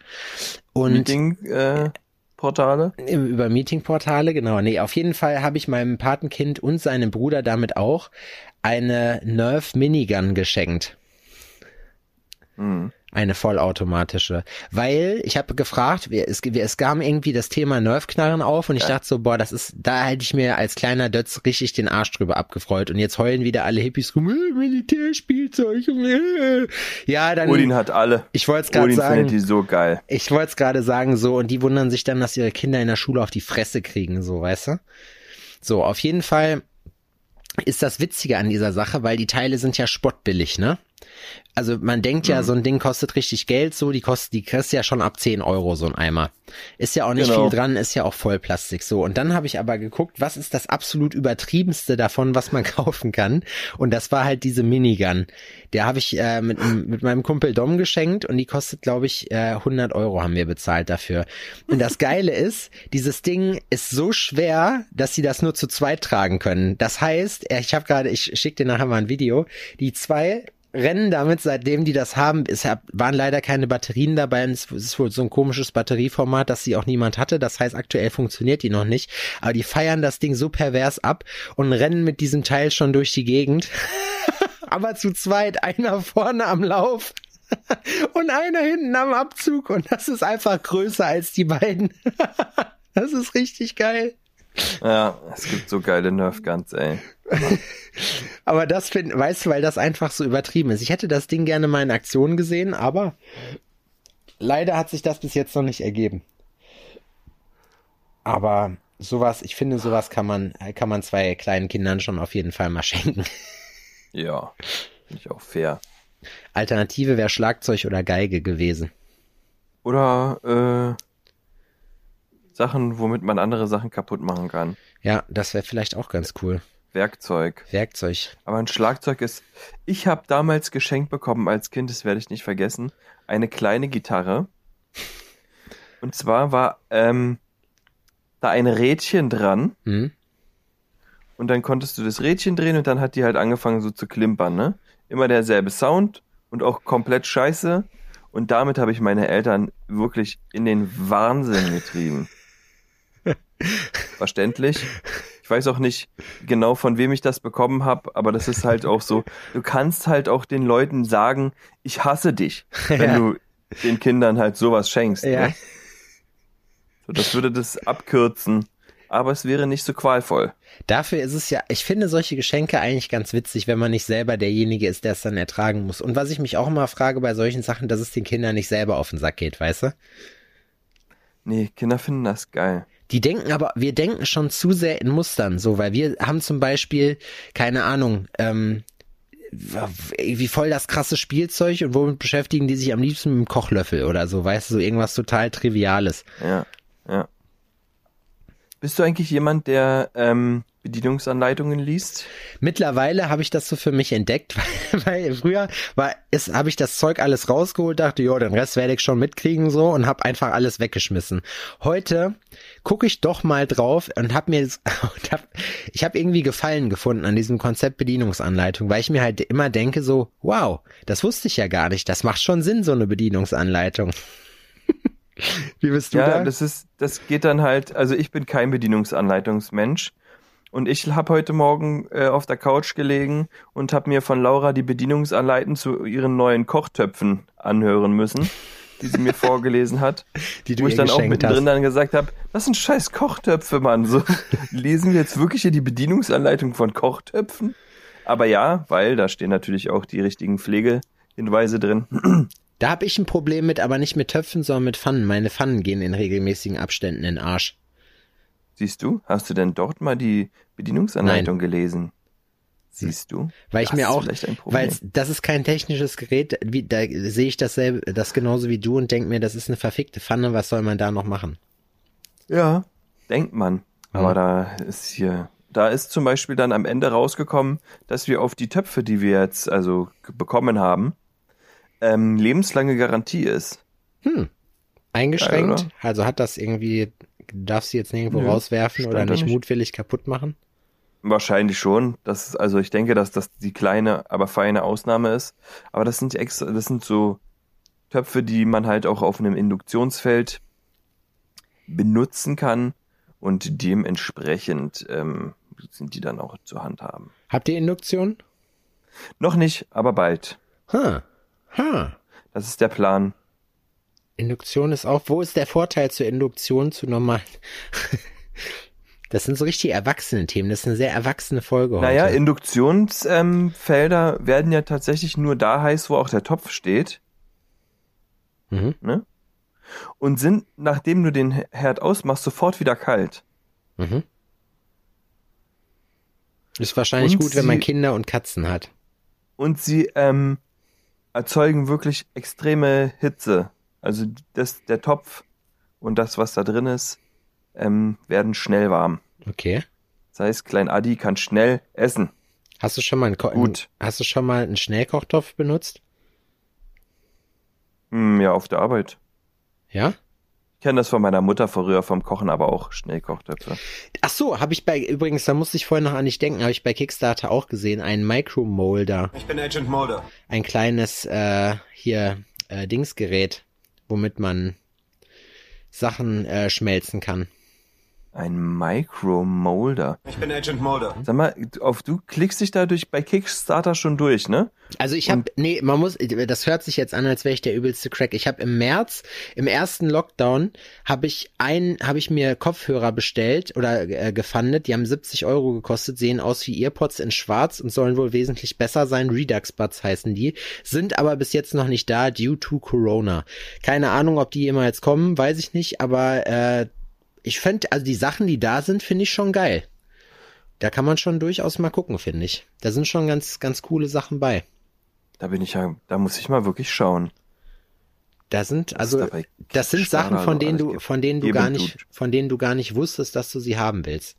und Meeting, äh, Portale? über Meetingportale, genau. Nee, auf jeden Fall habe ich meinem Patenkind und seinem Bruder damit auch eine Nerf Minigun geschenkt. Mhm. Eine vollautomatische. Weil ich habe gefragt, es, es kam irgendwie das Thema Nerfknarren auf und ich dachte so, boah, das ist, da hätte ich mir als kleiner Dötz richtig den Arsch drüber abgefreut. Und jetzt heulen wieder alle Hippies rum, äh, Militärspielzeug. Äh. Ja, dann. Odin hat alle. ich wollte es gerade sagen. findet die so geil. Ich wollte es gerade sagen, so, und die wundern sich dann, dass ihre Kinder in der Schule auf die Fresse kriegen, so, weißt du? So, auf jeden Fall ist das Witzige an dieser Sache, weil die Teile sind ja spottbillig, ne? Also man denkt Mhm. ja, so ein Ding kostet richtig Geld, so, die kostet, die kriegst ja schon ab 10 Euro, so ein Eimer. Ist ja auch nicht Genau. viel dran, ist ja auch Vollplastik, so. Und dann habe ich aber geguckt, was ist das absolut übertriebenste davon, was man (laughs) kaufen kann? Und das war halt diese Minigun. Der habe ich äh, mit, mit meinem Kumpel Dom geschenkt und die kostet, glaube ich, äh, 100 Euro haben wir bezahlt dafür. Und das Geile (laughs) ist, dieses Ding ist so schwer, dass sie das nur zu zweit tragen können. Das heißt, äh, ich habe gerade, ich schicke dir nachher mal ein Video, die zwei rennen damit, seitdem die das haben. Es waren leider keine Batterien dabei. Es ist wohl so ein komisches Batterieformat, dass sie auch niemand hatte. Das heißt, aktuell funktioniert die noch nicht. Aber die feiern das Ding so pervers ab und rennen mit diesem Teil schon durch die Gegend. (laughs) Aber zu zweit, einer vorne am Lauf (laughs) und einer hinten am Abzug. Und das ist einfach größer als die beiden. (laughs) Das ist richtig geil. Ja, es gibt so geile Nerf Guns, ey. Aber das find, weißt du, weil das einfach so übertrieben ist. Ich hätte das Ding gerne mal in Aktion gesehen, aber leider hat sich das bis jetzt noch nicht ergeben. Aber sowas, ich finde, sowas kann man, kann man zwei kleinen Kindern schon auf jeden Fall mal (laughs) schenken. Ja, finde ich auch fair. Alternative wäre Schlagzeug oder Geige gewesen. Oder äh, Sachen, womit man andere Sachen kaputt machen kann. Ja, das wäre vielleicht auch ganz cool. Werkzeug. Werkzeug. Aber ein Schlagzeug ist. Ich habe damals geschenkt bekommen als Kind, das werde ich nicht vergessen, eine kleine Gitarre. Und zwar war ähm, da ein Rädchen dran Hm? und dann konntest du das Rädchen drehen und dann hat die halt angefangen so zu klimpern, ne? Immer derselbe Sound und auch komplett scheiße. Und damit habe ich meine Eltern wirklich in den Wahnsinn getrieben. (laughs) Verständlich. Ich weiß auch nicht genau, von wem ich das bekommen habe, aber das ist halt auch so. Du kannst halt auch den Leuten sagen, ich hasse dich, (laughs) wenn Ja. du den Kindern halt sowas schenkst. Ja. Ne? So, das würde das abkürzen, aber es wäre nicht so qualvoll. Dafür ist es ja, ich finde solche Geschenke eigentlich ganz witzig, wenn man nicht selber derjenige ist, der es dann ertragen muss. Und was ich mich auch immer frage bei solchen Sachen, dass es den Kindern nicht selber auf den Sack geht, weißt du? Nee, Kinder finden das geil. Die denken aber, wir denken schon zu sehr in Mustern, so, weil wir haben zum Beispiel, keine Ahnung, ähm, wie voll das krasse Spielzeug und womit beschäftigen die sich am liebsten mit dem Kochlöffel oder so, weißt du, so irgendwas total Triviales. Ja, ja. Bist du eigentlich jemand, der ähm, Bedienungsanleitungen liest? Mittlerweile habe ich das so für mich entdeckt, weil, (laughs) weil früher war habe ich das Zeug alles rausgeholt, dachte, jo, den Rest werde ich schon mitkriegen so und habe einfach alles weggeschmissen. Heute gucke ich doch mal drauf und habe mir (laughs) und hab, ich habe irgendwie Gefallen gefunden an diesem Konzept Bedienungsanleitung, weil ich mir halt immer denke so, wow, das wusste ich ja gar nicht, das macht schon Sinn so eine Bedienungsanleitung. (laughs) Wie bist du Ja, da? das ist, das geht dann halt, also ich bin kein Bedienungsanleitungsmensch. Und ich habe heute Morgen äh, auf der Couch gelegen und habe mir von Laura die Bedienungsanleiten zu ihren neuen Kochtöpfen anhören müssen, die sie mir vorgelesen hat. die du wo ich dann auch mittendrin hast. dann gesagt habe, das sind scheiß Kochtöpfe, Mann. So, (laughs) lesen wir jetzt wirklich hier die Bedienungsanleitung von Kochtöpfen? Aber ja, weil da stehen natürlich auch die richtigen Pflegehinweise drin. (clears throat) Da habe ich ein Problem mit, aber nicht mit Töpfen, sondern mit Pfannen. Meine Pfannen gehen in regelmäßigen Abständen in den Arsch. Siehst du? Hast du denn dort mal die Bedienungsanleitung gelesen? Siehst du? Weil ich mir auch, weil das ist kein technisches Gerät, wie, da sehe ich dasselbe, das genauso wie du und denke mir, das ist eine verfickte Pfanne, was soll man da noch machen? Ja, denkt man. Aber Mhm. da ist hier, da ist zum Beispiel dann am Ende rausgekommen, dass wir auf die Töpfe, die wir jetzt also bekommen haben, ähm, lebenslange Garantie ist. Eingeschränkt? Geil, also hat das irgendwie, darfst du jetzt nirgendwo Nö, rauswerfen oder nicht. mutwillig kaputt machen? Wahrscheinlich schon. Das ist, also ich denke, dass das die kleine, aber feine Ausnahme ist. Aber das sind extra, das sind so Töpfe, die man halt auch auf einem Induktionsfeld benutzen kann und dementsprechend ähm, sind die dann auch zur Hand haben. Habt ihr Induktion? Noch nicht, aber bald. Ha. Ha. Das ist der Plan. Induktion ist auch, wo ist der Vorteil zur Induktion zu normal? (laughs) Das sind so richtig erwachsene Themen. Das ist eine sehr erwachsene Folge heute. Naja, Induktionsfelder ähm, werden ja tatsächlich nur da heiß, wo auch der Topf steht. Mhm. Ne? Und sind, nachdem du den Herd ausmachst, sofort wieder kalt. Mhm. Ist wahrscheinlich Und gut, wenn man sie- Kinder und Katzen hat. Und sie ähm, erzeugen wirklich extreme Hitze. Also das, der Topf und das, was da drin ist, ähm, werden schnell warm. Okay. Das heißt, Klein Adi kann schnell essen. Hast du schon mal einen, Ko Gut. Hast du schon mal einen Schnellkochtopf benutzt? Hm, ja, auf der Arbeit. Ja? kenne das von meiner Mutter früher vom Kochen, aber auch Schnellkochtöpfe. Ach so, habe ich bei, übrigens, da musste ich vorhin noch an dich denken, habe ich bei Kickstarter auch gesehen, einen Micromolder. Ich bin Agent Mulder. Ein kleines, äh, hier, äh, Dingsgerät, womit man Sachen äh, schmelzen kann. Ein Micromolder. Ich bin Agent Mulder. Sag mal, auf du klickst dich dadurch bei Kickstarter schon durch, ne? Also ich habe, nee, man muss, das hört sich jetzt an, als wäre ich der übelste Crack. Ich habe im März, im ersten Lockdown, habe ich ein, habe ich mir Kopfhörer bestellt oder äh, gefundet. Die haben 70 Euro gekostet, sehen aus wie Earpods in Schwarz und sollen wohl wesentlich besser sein. Redux Buds heißen die, sind aber bis jetzt noch nicht da, due to Corona. Keine Ahnung, ob die jemals kommen, weiß ich nicht, aber äh, ich finde, also die Sachen, die da sind, finde ich schon geil. Da kann man schon durchaus mal gucken, finde ich. Da sind schon ganz, ganz coole Sachen bei. Da bin ich ja, da muss ich mal wirklich schauen. Da sind, also, das sind Sachen, von so denen du, von denen du gar nicht, von denen du gar nicht wusstest, dass du sie haben willst.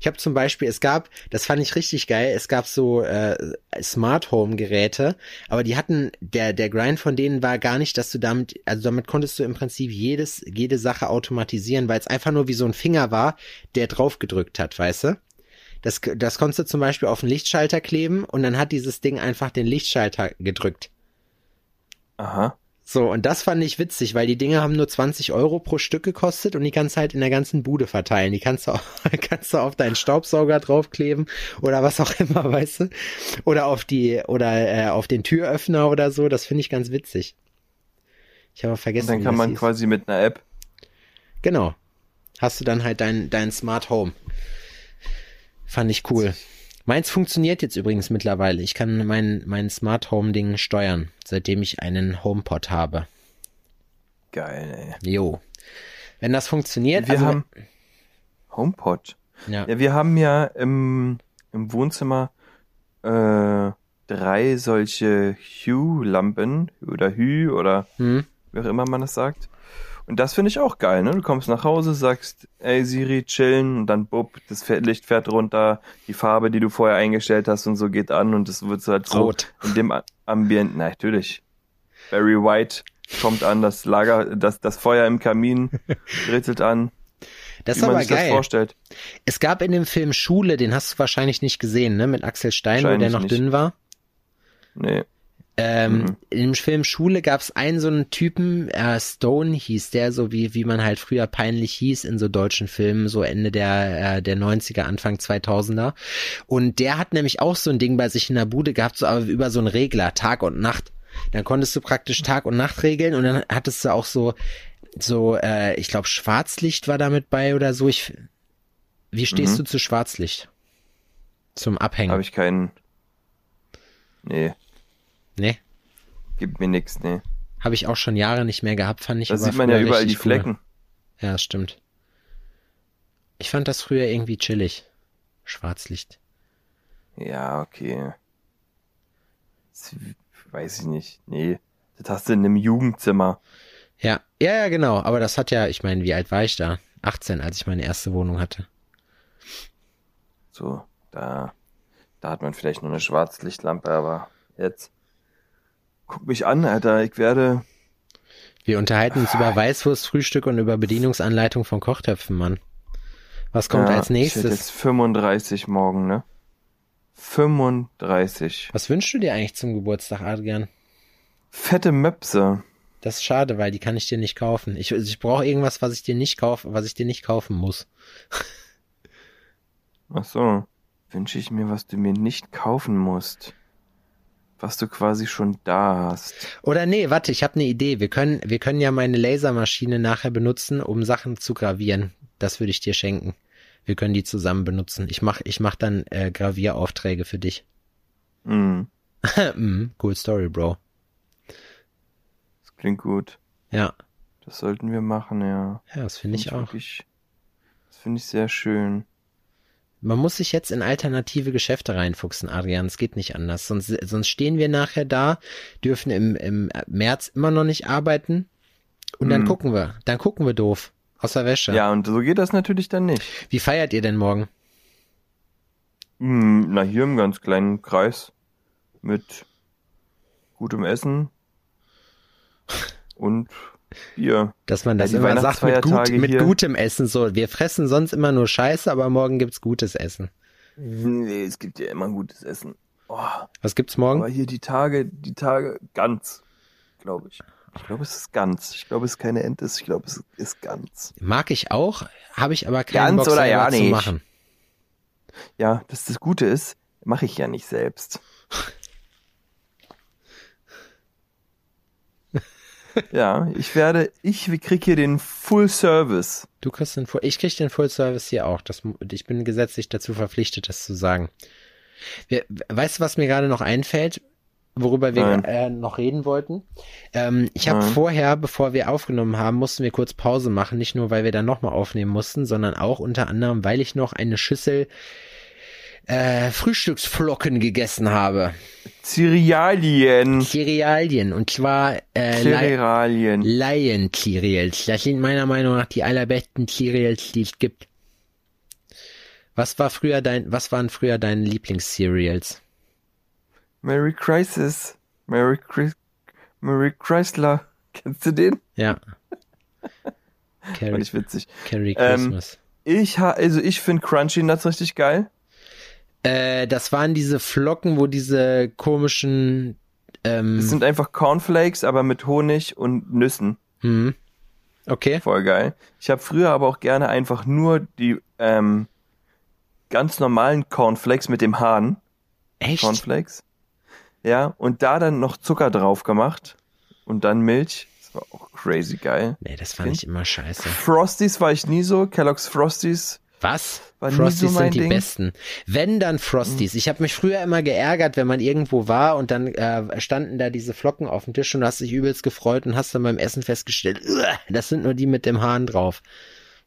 Ich habe zum Beispiel, es gab, das fand ich richtig geil, es gab so äh, Smart Home Geräte, aber die hatten, der der Grind von denen war gar nicht, dass du damit, also damit konntest du im Prinzip jedes jede Sache automatisieren, weil es einfach nur wie so ein Finger war, der drauf gedrückt hat, weißt du? Das, das konntest du zum Beispiel auf den Lichtschalter kleben und dann hat dieses Ding einfach den Lichtschalter gedrückt. Aha. So, und das fand ich witzig, weil die Dinge haben nur 20 Euro pro Stück gekostet und die kannst du halt in der ganzen Bude verteilen. Die kannst du, auch, (laughs) kannst du auf deinen Staubsauger draufkleben oder was auch immer, weißt du? Oder auf die, oder äh, auf den Türöffner oder so. Das finde ich ganz witzig. Ich habe Und vergessen. dann wie kann das man hieß. quasi mit einer App. Genau. Hast du dann halt dein, dein Smart Home. Fand ich cool. Meins funktioniert jetzt übrigens mittlerweile. Ich kann mein, mein Smart Home Ding steuern, seitdem ich einen HomePod habe. Geil, Jo. Wenn das funktioniert, ey. Wir also, haben HomePod. ja. Ja, wir haben ja im, im Wohnzimmer äh, drei solche Hue-Lampen oder Hue oder Hm? wie auch immer man das sagt. Und das finde ich auch geil, ne? Du kommst nach Hause, sagst, ey Siri, chillen, und dann bupp, das Licht fährt runter, die Farbe, die du vorher eingestellt hast und so geht an und das wird so halt so Rot. in dem Ambient, na, natürlich. Barry White kommt an, das Lager, das, das Feuer im Kamin (laughs) ritzelt an, Das ist man aber sich das geil. vorstellt. Es gab in dem Film Schule, den hast du wahrscheinlich nicht gesehen, ne? Mit Axel Stein, wo der noch nicht. dünn war. Nee. Ähm, Mhm. In dem Film Schule gab es einen so einen Typen, äh, Stone hieß der, so wie, wie man halt früher peinlich hieß in so deutschen Filmen, so Ende der, äh, der 90er, Anfang 2000er. Und der hat nämlich auch so ein Ding bei sich in der Bude gehabt, so aber über so einen Regler, Tag und Nacht. Dann konntest du praktisch Tag und Nacht regeln und dann hattest du auch so, so, äh, ich glaube, Schwarzlicht war damit bei oder so. Ich, wie stehst Mhm. du zu Schwarzlicht? Zum Abhängen? Habe ich keinen. Nee, nee, gibt mir nix, nee. habe ich auch schon Jahre nicht mehr gehabt, fand ich. Da sieht man ja überall die richtig cool. Flecken. Ja, stimmt. Ich fand das früher irgendwie chillig. Schwarzlicht. Ja, okay. Das weiß ich nicht. Nee. Das hast du in einem Jugendzimmer. Ja, ja, ja, genau. Aber das hat ja, ich meine, wie alt war ich da? 18, als ich meine erste Wohnung hatte. So, da, da hat man vielleicht nur eine Schwarzlichtlampe, aber jetzt. Guck mich an, Alter. Ich werde. Wir unterhalten uns Ah. über Weißwurstfrühstück und über Bedienungsanleitung von Kochtöpfen, Mann. Was kommt ja, als Ich nächstes? jetzt 35 morgen, ne? 35. Was wünschst du dir eigentlich zum Geburtstag, Adrian? Fette Möpse. Das ist schade, weil die kann ich dir nicht kaufen. Ich, ich brauche irgendwas, was ich dir nicht kaufe, was ich dir nicht kaufen muss. Ach so. Wünsche ich mir, was du mir nicht kaufen musst. Was du quasi schon da hast. Oder nee, warte, ich habe eine Idee. Wir können, wir können ja meine Lasermaschine nachher benutzen, um Sachen zu gravieren. Das würde ich dir schenken. Wir können die zusammen benutzen. Ich mach, ich mach dann äh, Gravieraufträge für dich. Mm, (laughs) mm, cool Story, Bro. das klingt gut. Ja, Das sollten wir machen, ja. ja, das finde ich auch. Wirklich, das finde ich sehr schön. Man muss sich jetzt in alternative Geschäfte reinfuchsen, Adrian. Es geht nicht anders. Sonst, sonst stehen wir nachher da, dürfen im, im März immer noch nicht arbeiten. Und dann Hm. gucken wir. Dann gucken wir doof. Aus der Wäsche. Ja, und so geht das natürlich dann nicht. Wie feiert ihr denn morgen? Hm, na, hier im ganz kleinen Kreis. Mit gutem Essen. (laughs) Und Bier. Dass man das Ja, immer sagt mit, gut, mit gutem Essen. So, wir fressen sonst immer nur Scheiße, aber morgen gibt's gutes Essen. Nee, es gibt ja immer gutes Essen. Oh, Was gibt's morgen? aber hier die Tage, die Tage ganz, glaube ich. Ich glaube, es ist ganz. Ich glaube, es ist keine Ente, ich glaube, es ist ganz. Mag ich auch, habe ich aber keinen Ganz Bock oder ja zu nicht? machen. Ja, das das Gute ist, mache ich ja nicht selbst. Ja, ich werde, ich krieg hier den Full Service. Du kriegst den Full, ich krieg den Full Service hier auch. Das, ich bin gesetzlich dazu verpflichtet, das zu sagen. Wir, weißt du, was mir gerade noch einfällt, worüber wir äh, noch reden wollten? Ähm, ich habe vorher, bevor wir aufgenommen haben, mussten wir kurz Pause machen, nicht nur, weil wir dann nochmal aufnehmen mussten, sondern auch unter anderem, weil ich noch eine Schüssel äh, Frühstücksflocken gegessen habe. Cerealien. Cerealien und zwar äh, Li- Cerealien. Lion Cereals. Das sind meiner Meinung nach die allerbesten Cereals, die es gibt. Was war früher dein, was waren früher deine Lieblings-Cereals? Merry Crisis. Merry, Chris Merry Chrysler. (laughs) Kennst du den? Ja. (laughs) Fand Carry, ich witzig. Carry Ähm, Christmas. Ich ha, also ich finde Crunchy Nuts richtig geil. Äh, das waren diese Flocken, wo diese komischen, ähm, Das sind einfach Cornflakes, aber mit Honig und Nüssen. hm. okay. Voll geil. Ich habe früher aber auch gerne einfach nur die ähm, ganz normalen Cornflakes mit dem Hahn. Echt? Cornflakes. Ja, und da dann noch Zucker drauf gemacht und dann Milch. Das war auch crazy geil. Nee, das fand ich immer scheiße. Frosties war ich nie so. Kellogg's Frosties. Was? War Frosties so sind die Ding. besten. Wenn dann Frosties. Ich habe mich früher immer geärgert, wenn man irgendwo war und dann äh, standen da diese Flocken auf dem Tisch und du hast dich übelst gefreut und hast dann beim Essen festgestellt, "Uah, das sind nur die mit dem Hahn drauf.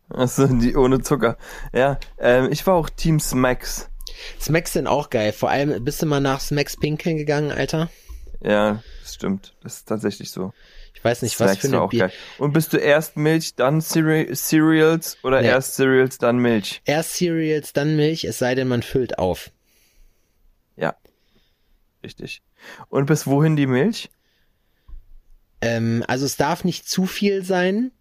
Also die ohne Zucker. Ja, ähm, ich war auch Team Smacks. Smacks sind auch geil. Vor allem, bist du mal nach Smacks pinkeln gegangen, Alter? Ja, das stimmt. Das ist tatsächlich so. Ich weiß nicht, was für eine Bier. geil. Und bist du erst Milch, dann Cere Cereals oder Nee. erst Cereals, dann Milch? Erst Cereals, dann Milch, es sei denn, man füllt auf. Ja. Richtig. Und bis wohin die Milch? Ähm, also es darf nicht zu viel sein.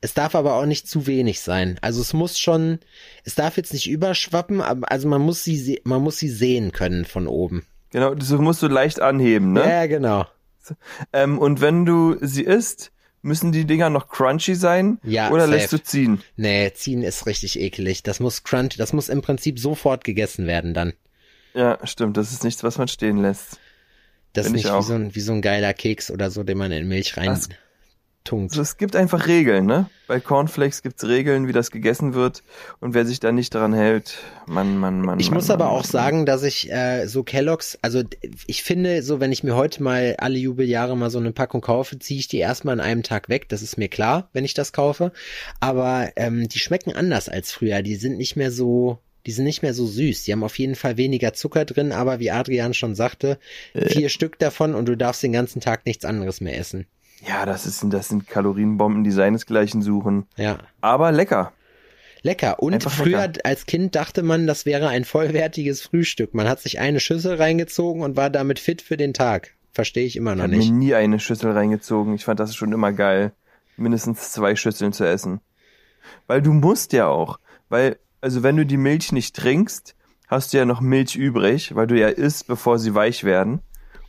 Es darf aber auch nicht zu wenig sein. Also es muss schon, es darf jetzt nicht überschwappen, aber also man muss sie, man muss sie sehen können von oben. Genau, das musst du leicht anheben, ne? Ja, genau. Ähm, und wenn du sie isst, müssen die Dinger noch crunchy sein? Ja, Oder safe. lässt du ziehen? Nee, ziehen ist richtig ekelig. Das muss crunch, das muss im Prinzip sofort gegessen werden dann. Ja, stimmt. Das ist nichts, was man stehen lässt. Das ist nicht wie so, ein, wie so ein geiler Keks oder so, den man in Milch rein Das- tunkt. Also es gibt einfach Regeln, ne? Bei Cornflakes gibt's Regeln, wie das gegessen wird. Und wer sich da nicht daran hält, Mann, Mann, Mann. Ich Mann, muss Mann, aber Mann, auch sagen, dass ich äh, so Kelloggs, also ich finde, so wenn ich mir heute mal alle Jubeljahre mal so eine Packung kaufe, ziehe ich die erstmal an einem Tag weg. Das ist mir klar, wenn ich das kaufe. Aber ähm, die schmecken anders als früher. Die sind nicht mehr so, die sind nicht mehr so süß. Die haben auf jeden Fall weniger Zucker drin, aber wie Adrian schon sagte, vier Stück davon und du darfst den ganzen Tag nichts anderes mehr essen. Ja, das, ist, das sind Kalorienbomben, die seinesgleichen suchen. Ja. Aber lecker. Lecker. Und Einfach früher lecker. als Kind dachte man, das wäre ein vollwertiges Frühstück. Man hat sich eine Schüssel reingezogen und war damit fit für den Tag. Verstehe ich immer Ich noch habe nicht. mir nie eine Schüssel reingezogen. Ich fand das schon immer geil, mindestens zwei Schüsseln zu essen. Weil du musst ja auch. Weil, also wenn du die Milch nicht trinkst, hast du ja noch Milch übrig, weil du ja isst, bevor sie weich werden.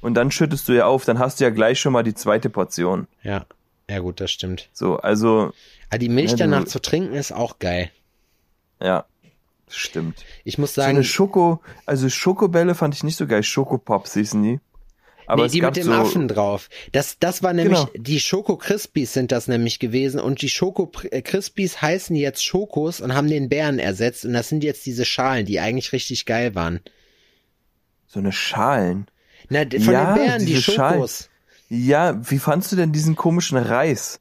Und dann schüttest du ja auf, dann hast du ja gleich schon mal die zweite Portion. Ja. Ja gut, das stimmt. So, also, Aber die Milch Ja, du- danach zu trinken ist auch geil. ja, stimmt. Ich muss So sagen, eine Schoko, also Schokobälle fand ich nicht so geil. Schokopops hießen die. Aber nee, die mit dem so, Affen drauf. Das, das war nämlich, Genau. die Schoko Crispies sind das nämlich gewesen und die Schoko äh, Crispies heißen jetzt Schokos und haben den Bären ersetzt und das sind jetzt diese Schalen, die eigentlich richtig geil waren. so eine Schalen. Na, von Ja, den Bären, die. Schokos. Ja, wie fandst du denn diesen komischen Reis?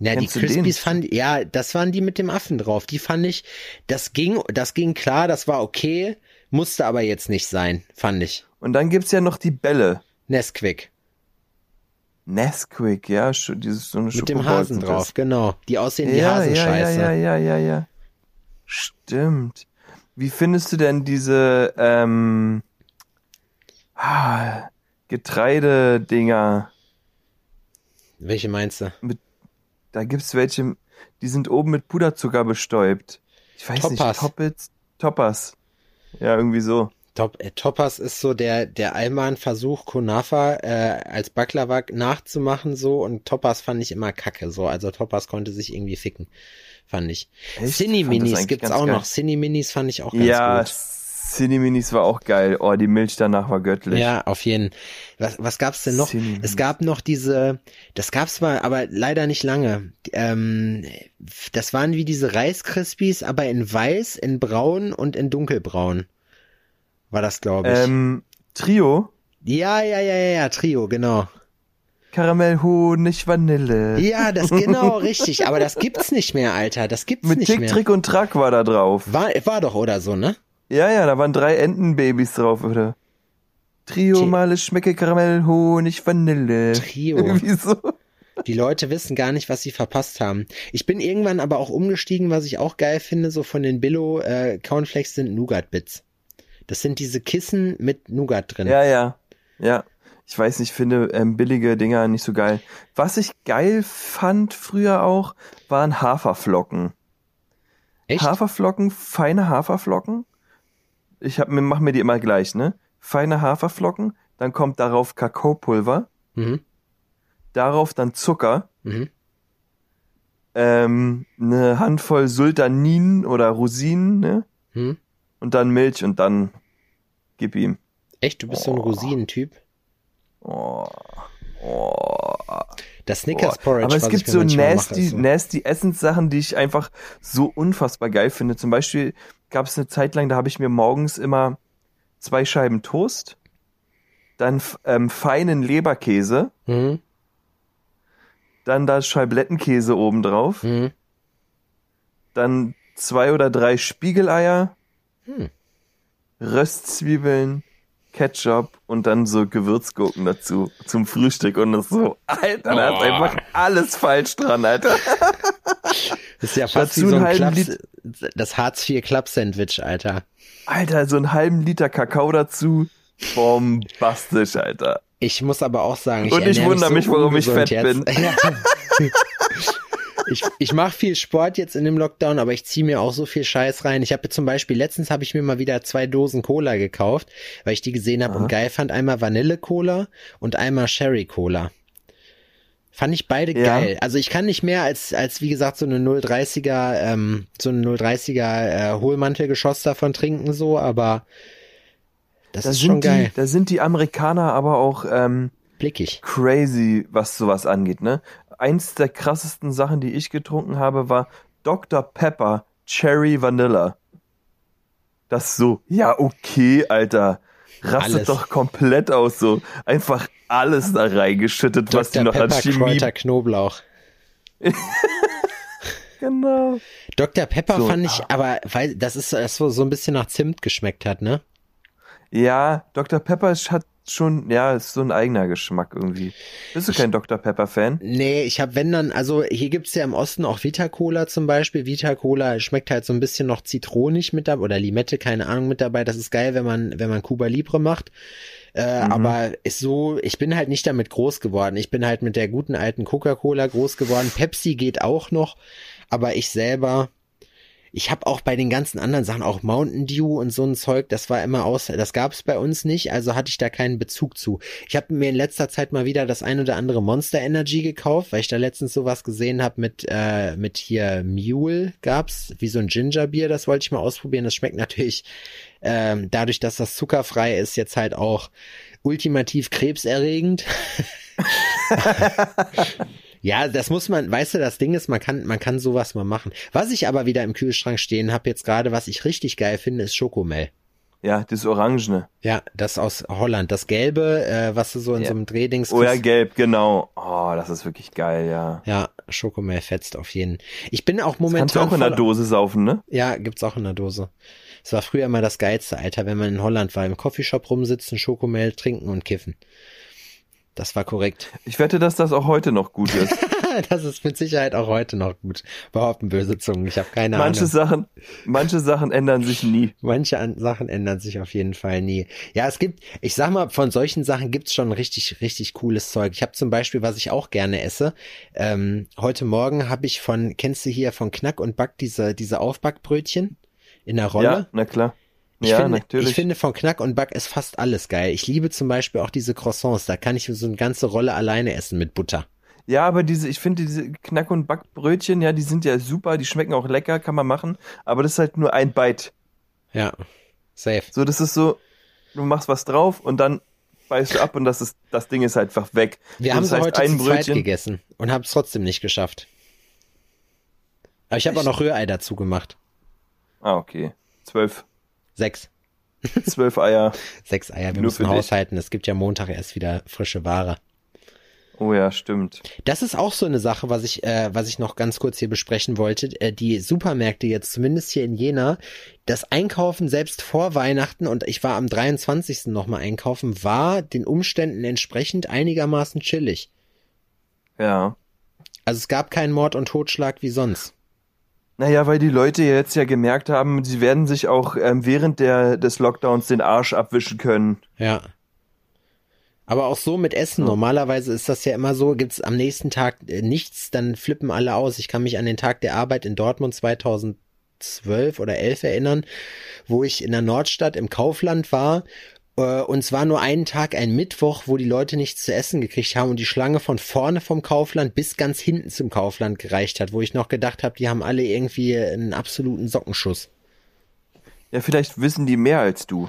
Ja, die Kennst den? Crispies fand, ja, das waren die mit dem Affen drauf. Die fand ich, das ging, das ging klar, das war okay, musste aber jetzt nicht sein, fand ich. Und dann gibt's ja noch die Bälle. Nesquik. Nesquik, ja, dieses so eine Mit dem Hasen das. drauf, genau. Die aussehen wie Ja, ja, ja, Hasenscheiße. ja, ja, ja, ja. Stimmt. Wie findest du denn diese ähm, ah, Getreidedinger Welche meinst du? mit da gibt's welche, die sind oben mit Puderzucker bestäubt. Ich weiß Toppers. nicht, Toppets, Toppers. Ja, irgendwie so. Top, äh, Toppers ist so der, der Alman-Versuch, Kunafa äh, als Baklava nachzumachen so und Toppers fand ich immer kacke so. Also Toppers konnte sich irgendwie ficken, fand ich. Echt? Cine Fand gibt's auch geil. noch. Cine Minis fand ich auch ganz Ja, gut. Cine Minis war auch geil. Oh, die Milch danach war göttlich. Ja, auf jeden. Was, was gab's denn noch? Cine Es gab noch diese, das gab's mal, aber leider nicht lange. Ähm, das waren wie diese Reiskrispies, aber in weiß, in braun und in dunkelbraun. War das, glaube ich. Ähm, Trio, ja, ja, ja, ja, ja, Trio, genau. Karamell, Honig, Vanille. Ja, das (laughs) genau richtig. Aber das gibt's nicht mehr, Alter. Das gibt's Mit nicht Tick, mehr. Trick und Track war da drauf. War, war doch oder so, ne? Ja, ja, da waren drei Entenbabys drauf, oder? Trio, Ti- Male, Schmecke, Karamell, Honig, Vanille. Trio. (laughs) Irgendwie so. Die Leute wissen gar nicht, was sie verpasst haben. Ich bin irgendwann aber auch umgestiegen, was ich auch geil finde, so von den Billo äh, Cornflakes sind Nougat Bits. Das sind diese Kissen mit Nougat drin. Ja, ja, ja. Ich weiß nicht, finde ähm, billige Dinger nicht so geil. Was ich geil fand früher auch, waren Haferflocken. Echt? Haferflocken, feine Haferflocken. Ich hab, mir- mach mir die immer gleich, ne? Feine Haferflocken, dann kommt darauf Kakaopulver, Mhm. darauf dann Zucker, Mhm. ähm, eine Handvoll Sultanin oder Rosinen, ne? Mhm. Und dann Milch und dann gib ihm. Echt, du bist so ein Rosinentyp? Oh, oh, Das Snickers Porridge, Aber es gibt so nasty, mache, so. nasty Essenssachen, die ich einfach so unfassbar geil finde. Zum Beispiel gab es eine Zeit lang, da habe ich mir morgens immer zwei Scheiben Toast, dann ähm, feinen Leberkäse, Mhm. dann da Scheiblettenkäse oben drauf, Mhm. dann zwei oder drei Spiegeleier, Hm. Röstzwiebeln, Ketchup und dann so Gewürzgurken dazu zum Frühstück und das so, Alter, da ist Oh. einfach alles falsch dran, Alter. (laughs) Das ist ja fast wie so ein Klaps, das Hartz IV Klapp-Sandwich, Alter. Alter, so einen halben Liter Kakao dazu. Bombastisch, Alter. Ich muss aber auch sagen, ich Und ich wundere mich, so warum ich fett jetzt. bin. (laughs) Ja. Ich, ich mache viel Sport jetzt in dem Lockdown, aber ich ziehe mir auch so viel Scheiß rein. Ich habe zum Beispiel, letztens habe ich mir mal wieder zwei Dosen Cola gekauft, weil ich die gesehen habe und geil fand. Einmal Vanille-Cola und einmal Sherry-Cola. Fand ich beide Ja. geil. Also ich kann nicht mehr als, als wie gesagt, so eine 030er, ähm, so eine 030er äh, Hohlmantelgeschoss davon trinken, so, aber das Da ist schon sind, geil. die, da sind die Amerikaner aber auch ähm, Blickig. crazy, was sowas angeht, ne? Eins der krassesten Sachen, die ich getrunken habe, war Dr. Pepper Cherry Vanilla. Das so, ja, okay, Alter. Rastet Alles. doch komplett aus, so. Einfach alles da reingeschüttet, was die Dr. noch an Pepper, Chemie. Kräuter, Knoblauch. (laughs) Genau. Dr. Pepper So, fand ich, aber weil das ist das so, so ein bisschen nach Zimt geschmeckt hat, ne? Ja, Dr. Pepper ist- hat schon, ja, ist so ein eigener Geschmack irgendwie. Bist du kein Dr. Pepper-Fan? Nee, ich habe wenn dann, also hier gibt's ja im Osten auch Vita Cola zum Beispiel. Vita Cola schmeckt halt so ein bisschen noch zitronig mit dabei oder Limette, keine Ahnung mit dabei. Das ist geil, wenn man wenn man Cuba Libre macht. Äh, Aber ist so, ich bin halt nicht damit groß geworden. Ich bin halt mit der guten alten Coca-Cola groß geworden. Pepsi geht auch noch, aber ich selber, ich habe auch bei den ganzen anderen Sachen, auch Mountain Dew und so ein Zeug, das war immer aus, das gab es bei uns nicht, also hatte ich da keinen Bezug zu. Ich habe mir in letzter Zeit mal wieder das ein oder andere Monster Energy gekauft, weil ich da letztens sowas gesehen habe mit äh, mit hier Mule gab's, wie so ein Gingerbier, das wollte ich mal ausprobieren. Das schmeckt natürlich ähm, dadurch, dass das zuckerfrei ist, jetzt halt auch ultimativ krebserregend. (laughs) Ja, das muss man, weißt du, das Ding ist, man kann, man kann sowas mal machen. Was ich aber wieder im Kühlschrank stehen habe jetzt gerade, was ich richtig geil finde, ist Schokomel. Ja, das Orangene. Ja, das aus Holland. Das Gelbe, äh, was du so in Ja. so einem Drehdings Oh ja, gelb, genau. Oh, das ist wirklich geil, ja. Ja, Schokomel fetzt auf jeden. Ich bin auch Das kannst du momentan. auch in der Dose saufen, ne? Ja, gibt's auch in der Dose. Es war früher immer das geilste, Alter, wenn man in Holland war, im Coffeeshop rumsitzen, Schokomel trinken und kiffen. Das war korrekt. Ich wette, dass das auch heute noch gut ist. (laughs) das ist mit Sicherheit auch heute noch gut. Behaupten böse Zungen. Ich habe keine manche Ahnung. Sachen, manche Sachen ändern sich nie. Manche an Sachen ändern sich auf jeden Fall nie. Ja, es gibt, ich sag mal, von solchen Sachen gibt's schon richtig, richtig cooles Zeug. Ich habe zum Beispiel, was ich auch gerne esse. Ähm, heute Morgen habe ich von, kennst du hier von Knack und Back diese, diese Aufbackbrötchen in der Rolle? Ja, na klar. Ich, ja, finde, natürlich. ich finde, von Knack und Back ist fast alles geil. Ich liebe zum Beispiel auch diese Croissants. Da kann ich so eine ganze Rolle alleine essen mit Butter. ja, aber diese, ich finde diese Knack- und Backbrötchen, ja, die sind ja super, die schmecken auch lecker, kann man machen, aber das ist halt nur ein Bite. Ja, safe. So, das ist so, du machst was drauf und dann beißt du ab und das ist, das Ding ist halt einfach weg. Wir So, haben heißt, heute ein zu zweit Brötchen- gegessen und haben es trotzdem nicht geschafft. Aber ich habe auch noch Rührei dazu gemacht. Ah, okay. Zwölf, Sechs. zwölf Eier. (laughs) Sechs Eier. Wir Nur müssen haushalten. Es gibt ja Montag erst wieder frische Ware. Oh ja, stimmt. Das ist auch so eine Sache, was ich, äh, was ich noch ganz kurz hier besprechen wollte. Äh, die Supermärkte jetzt, zumindest hier in Jena, das Einkaufen selbst vor Weihnachten und ich war am 23. nochmal einkaufen, war den Umständen entsprechend einigermaßen chillig. Ja. Also es gab keinen Mord und Totschlag wie sonst. Naja, weil die Leute jetzt ja gemerkt haben, sie werden sich auch ähm, während der, des Lockdowns den Arsch abwischen können. Ja. Aber auch so mit Essen. Normalerweise ist das ja immer so, gibt's am nächsten Tag äh, nichts, dann flippen alle aus. Ich kann mich an den Tag der Arbeit in Dortmund 2012 oder 11 erinnern, wo ich in der Nordstadt im Kaufland war. Äh, Und es war nur einen Tag, ein Mittwoch, wo die Leute nichts zu essen gekriegt haben und die Schlange von vorne vom Kaufland bis ganz hinten zum Kaufland gereicht hat, wo ich noch gedacht habe, die haben alle irgendwie einen absoluten Sockenschuss. Ja, vielleicht wissen die mehr als du.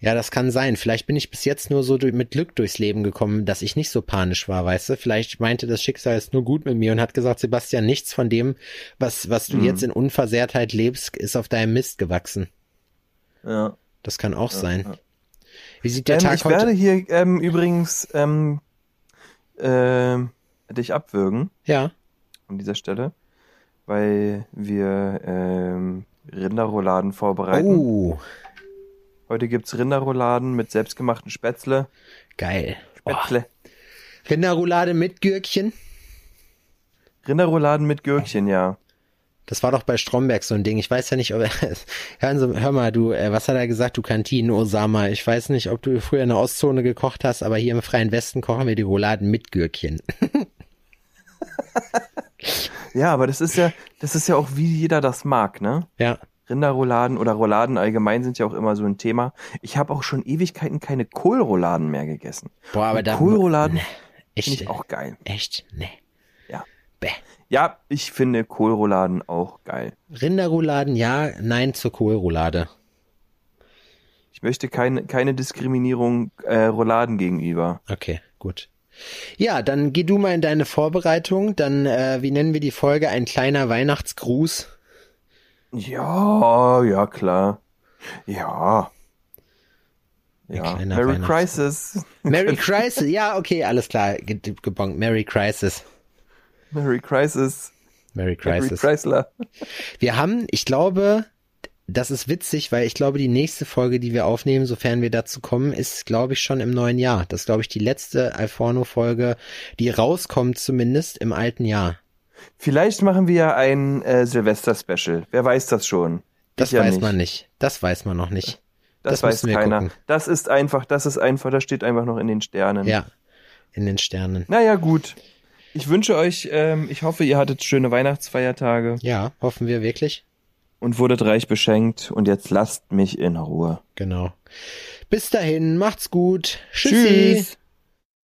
Ja, das kann sein. Vielleicht bin ich bis jetzt nur so mit Glück durchs Leben gekommen, dass ich nicht so panisch war, weißt du? Vielleicht meinte das Schicksal ist nur gut mit mir und hat gesagt, Sebastian, nichts von dem, was, was du Mhm. jetzt in Unversehrtheit lebst, ist auf deinem Mist gewachsen. Ja. Das kann auch sein. Wie sieht der Ähm, Tag ich werde heute? hier ähm, übrigens ähm, ähm, dich abwürgen Ja. an dieser Stelle, weil wir ähm, Rinderrouladen vorbereiten. Oh, Heute gibt's Rinderrouladen mit selbstgemachten Spätzle. geil. Oh, Spätzle. Rinderroulade mit Gürkchen. Rinderrouladen mit Gürkchen, ja. Das war doch bei Stromberg so ein Ding. Ich weiß ja nicht, ob (laughs) hören Sie, hör mal, du, äh, was hat er gesagt, du Kantinen Osama? Ich weiß nicht, ob du früher in der Ostzone gekocht hast, aber hier im Freien Westen kochen wir die Rouladen mit Gürkchen. (laughs) Ja, aber das ist ja, das ist ja auch wie jeder das mag, ne? Ja. Rinderrouladen oder Rouladen allgemein sind ja auch immer so ein Thema. Ich habe auch schon Ewigkeiten keine Kohlrouladen mehr gegessen. Boah, aber da Kohlrouladen echt, finde ich auch geil. echt, nee. Ja. Bäh. Ja, ich finde Kohlrouladen auch geil. Rinderrouladen ja, nein zur Kohlroulade. Ich möchte keine, keine Diskriminierung äh, Rouladen gegenüber. Okay, gut. Ja, dann geh du mal in deine Vorbereitung. Dann, äh, wie nennen wir die Folge? Ein kleiner Weihnachtsgruß. Ja, ja, klar. Ja. Ein Ja. kleiner Merry Crisis. Merry Crisis. Ja, okay, alles klar. Ge gebongt. Merry Crisis. Merry Crisis. Merry Merry Crisis. Chrysler. Wir haben, ich glaube, das ist witzig, weil ich glaube, die nächste Folge, die wir aufnehmen, sofern wir dazu kommen, ist, glaube ich, schon im neuen Jahr. Das ist, glaube ich, die letzte Alforno-Folge, die rauskommt zumindest im alten Jahr. Vielleicht machen wir ja ein äh, Silvester-Special. Wer weiß das schon? Das Ich ja weiß nicht. man nicht. Das weiß man noch nicht. Das, das weiß keiner. gucken. Das ist einfach, das ist einfach, das steht einfach noch in den Sternen. Ja, in den Sternen. Naja, gut. Ich wünsche euch, ähm, ich hoffe, ihr hattet schöne Weihnachtsfeiertage Ja, hoffen wir wirklich. und wurdet reich beschenkt. Und jetzt lasst mich in Ruhe. Genau. Bis dahin, macht's gut. Tschüssi. Tschüss.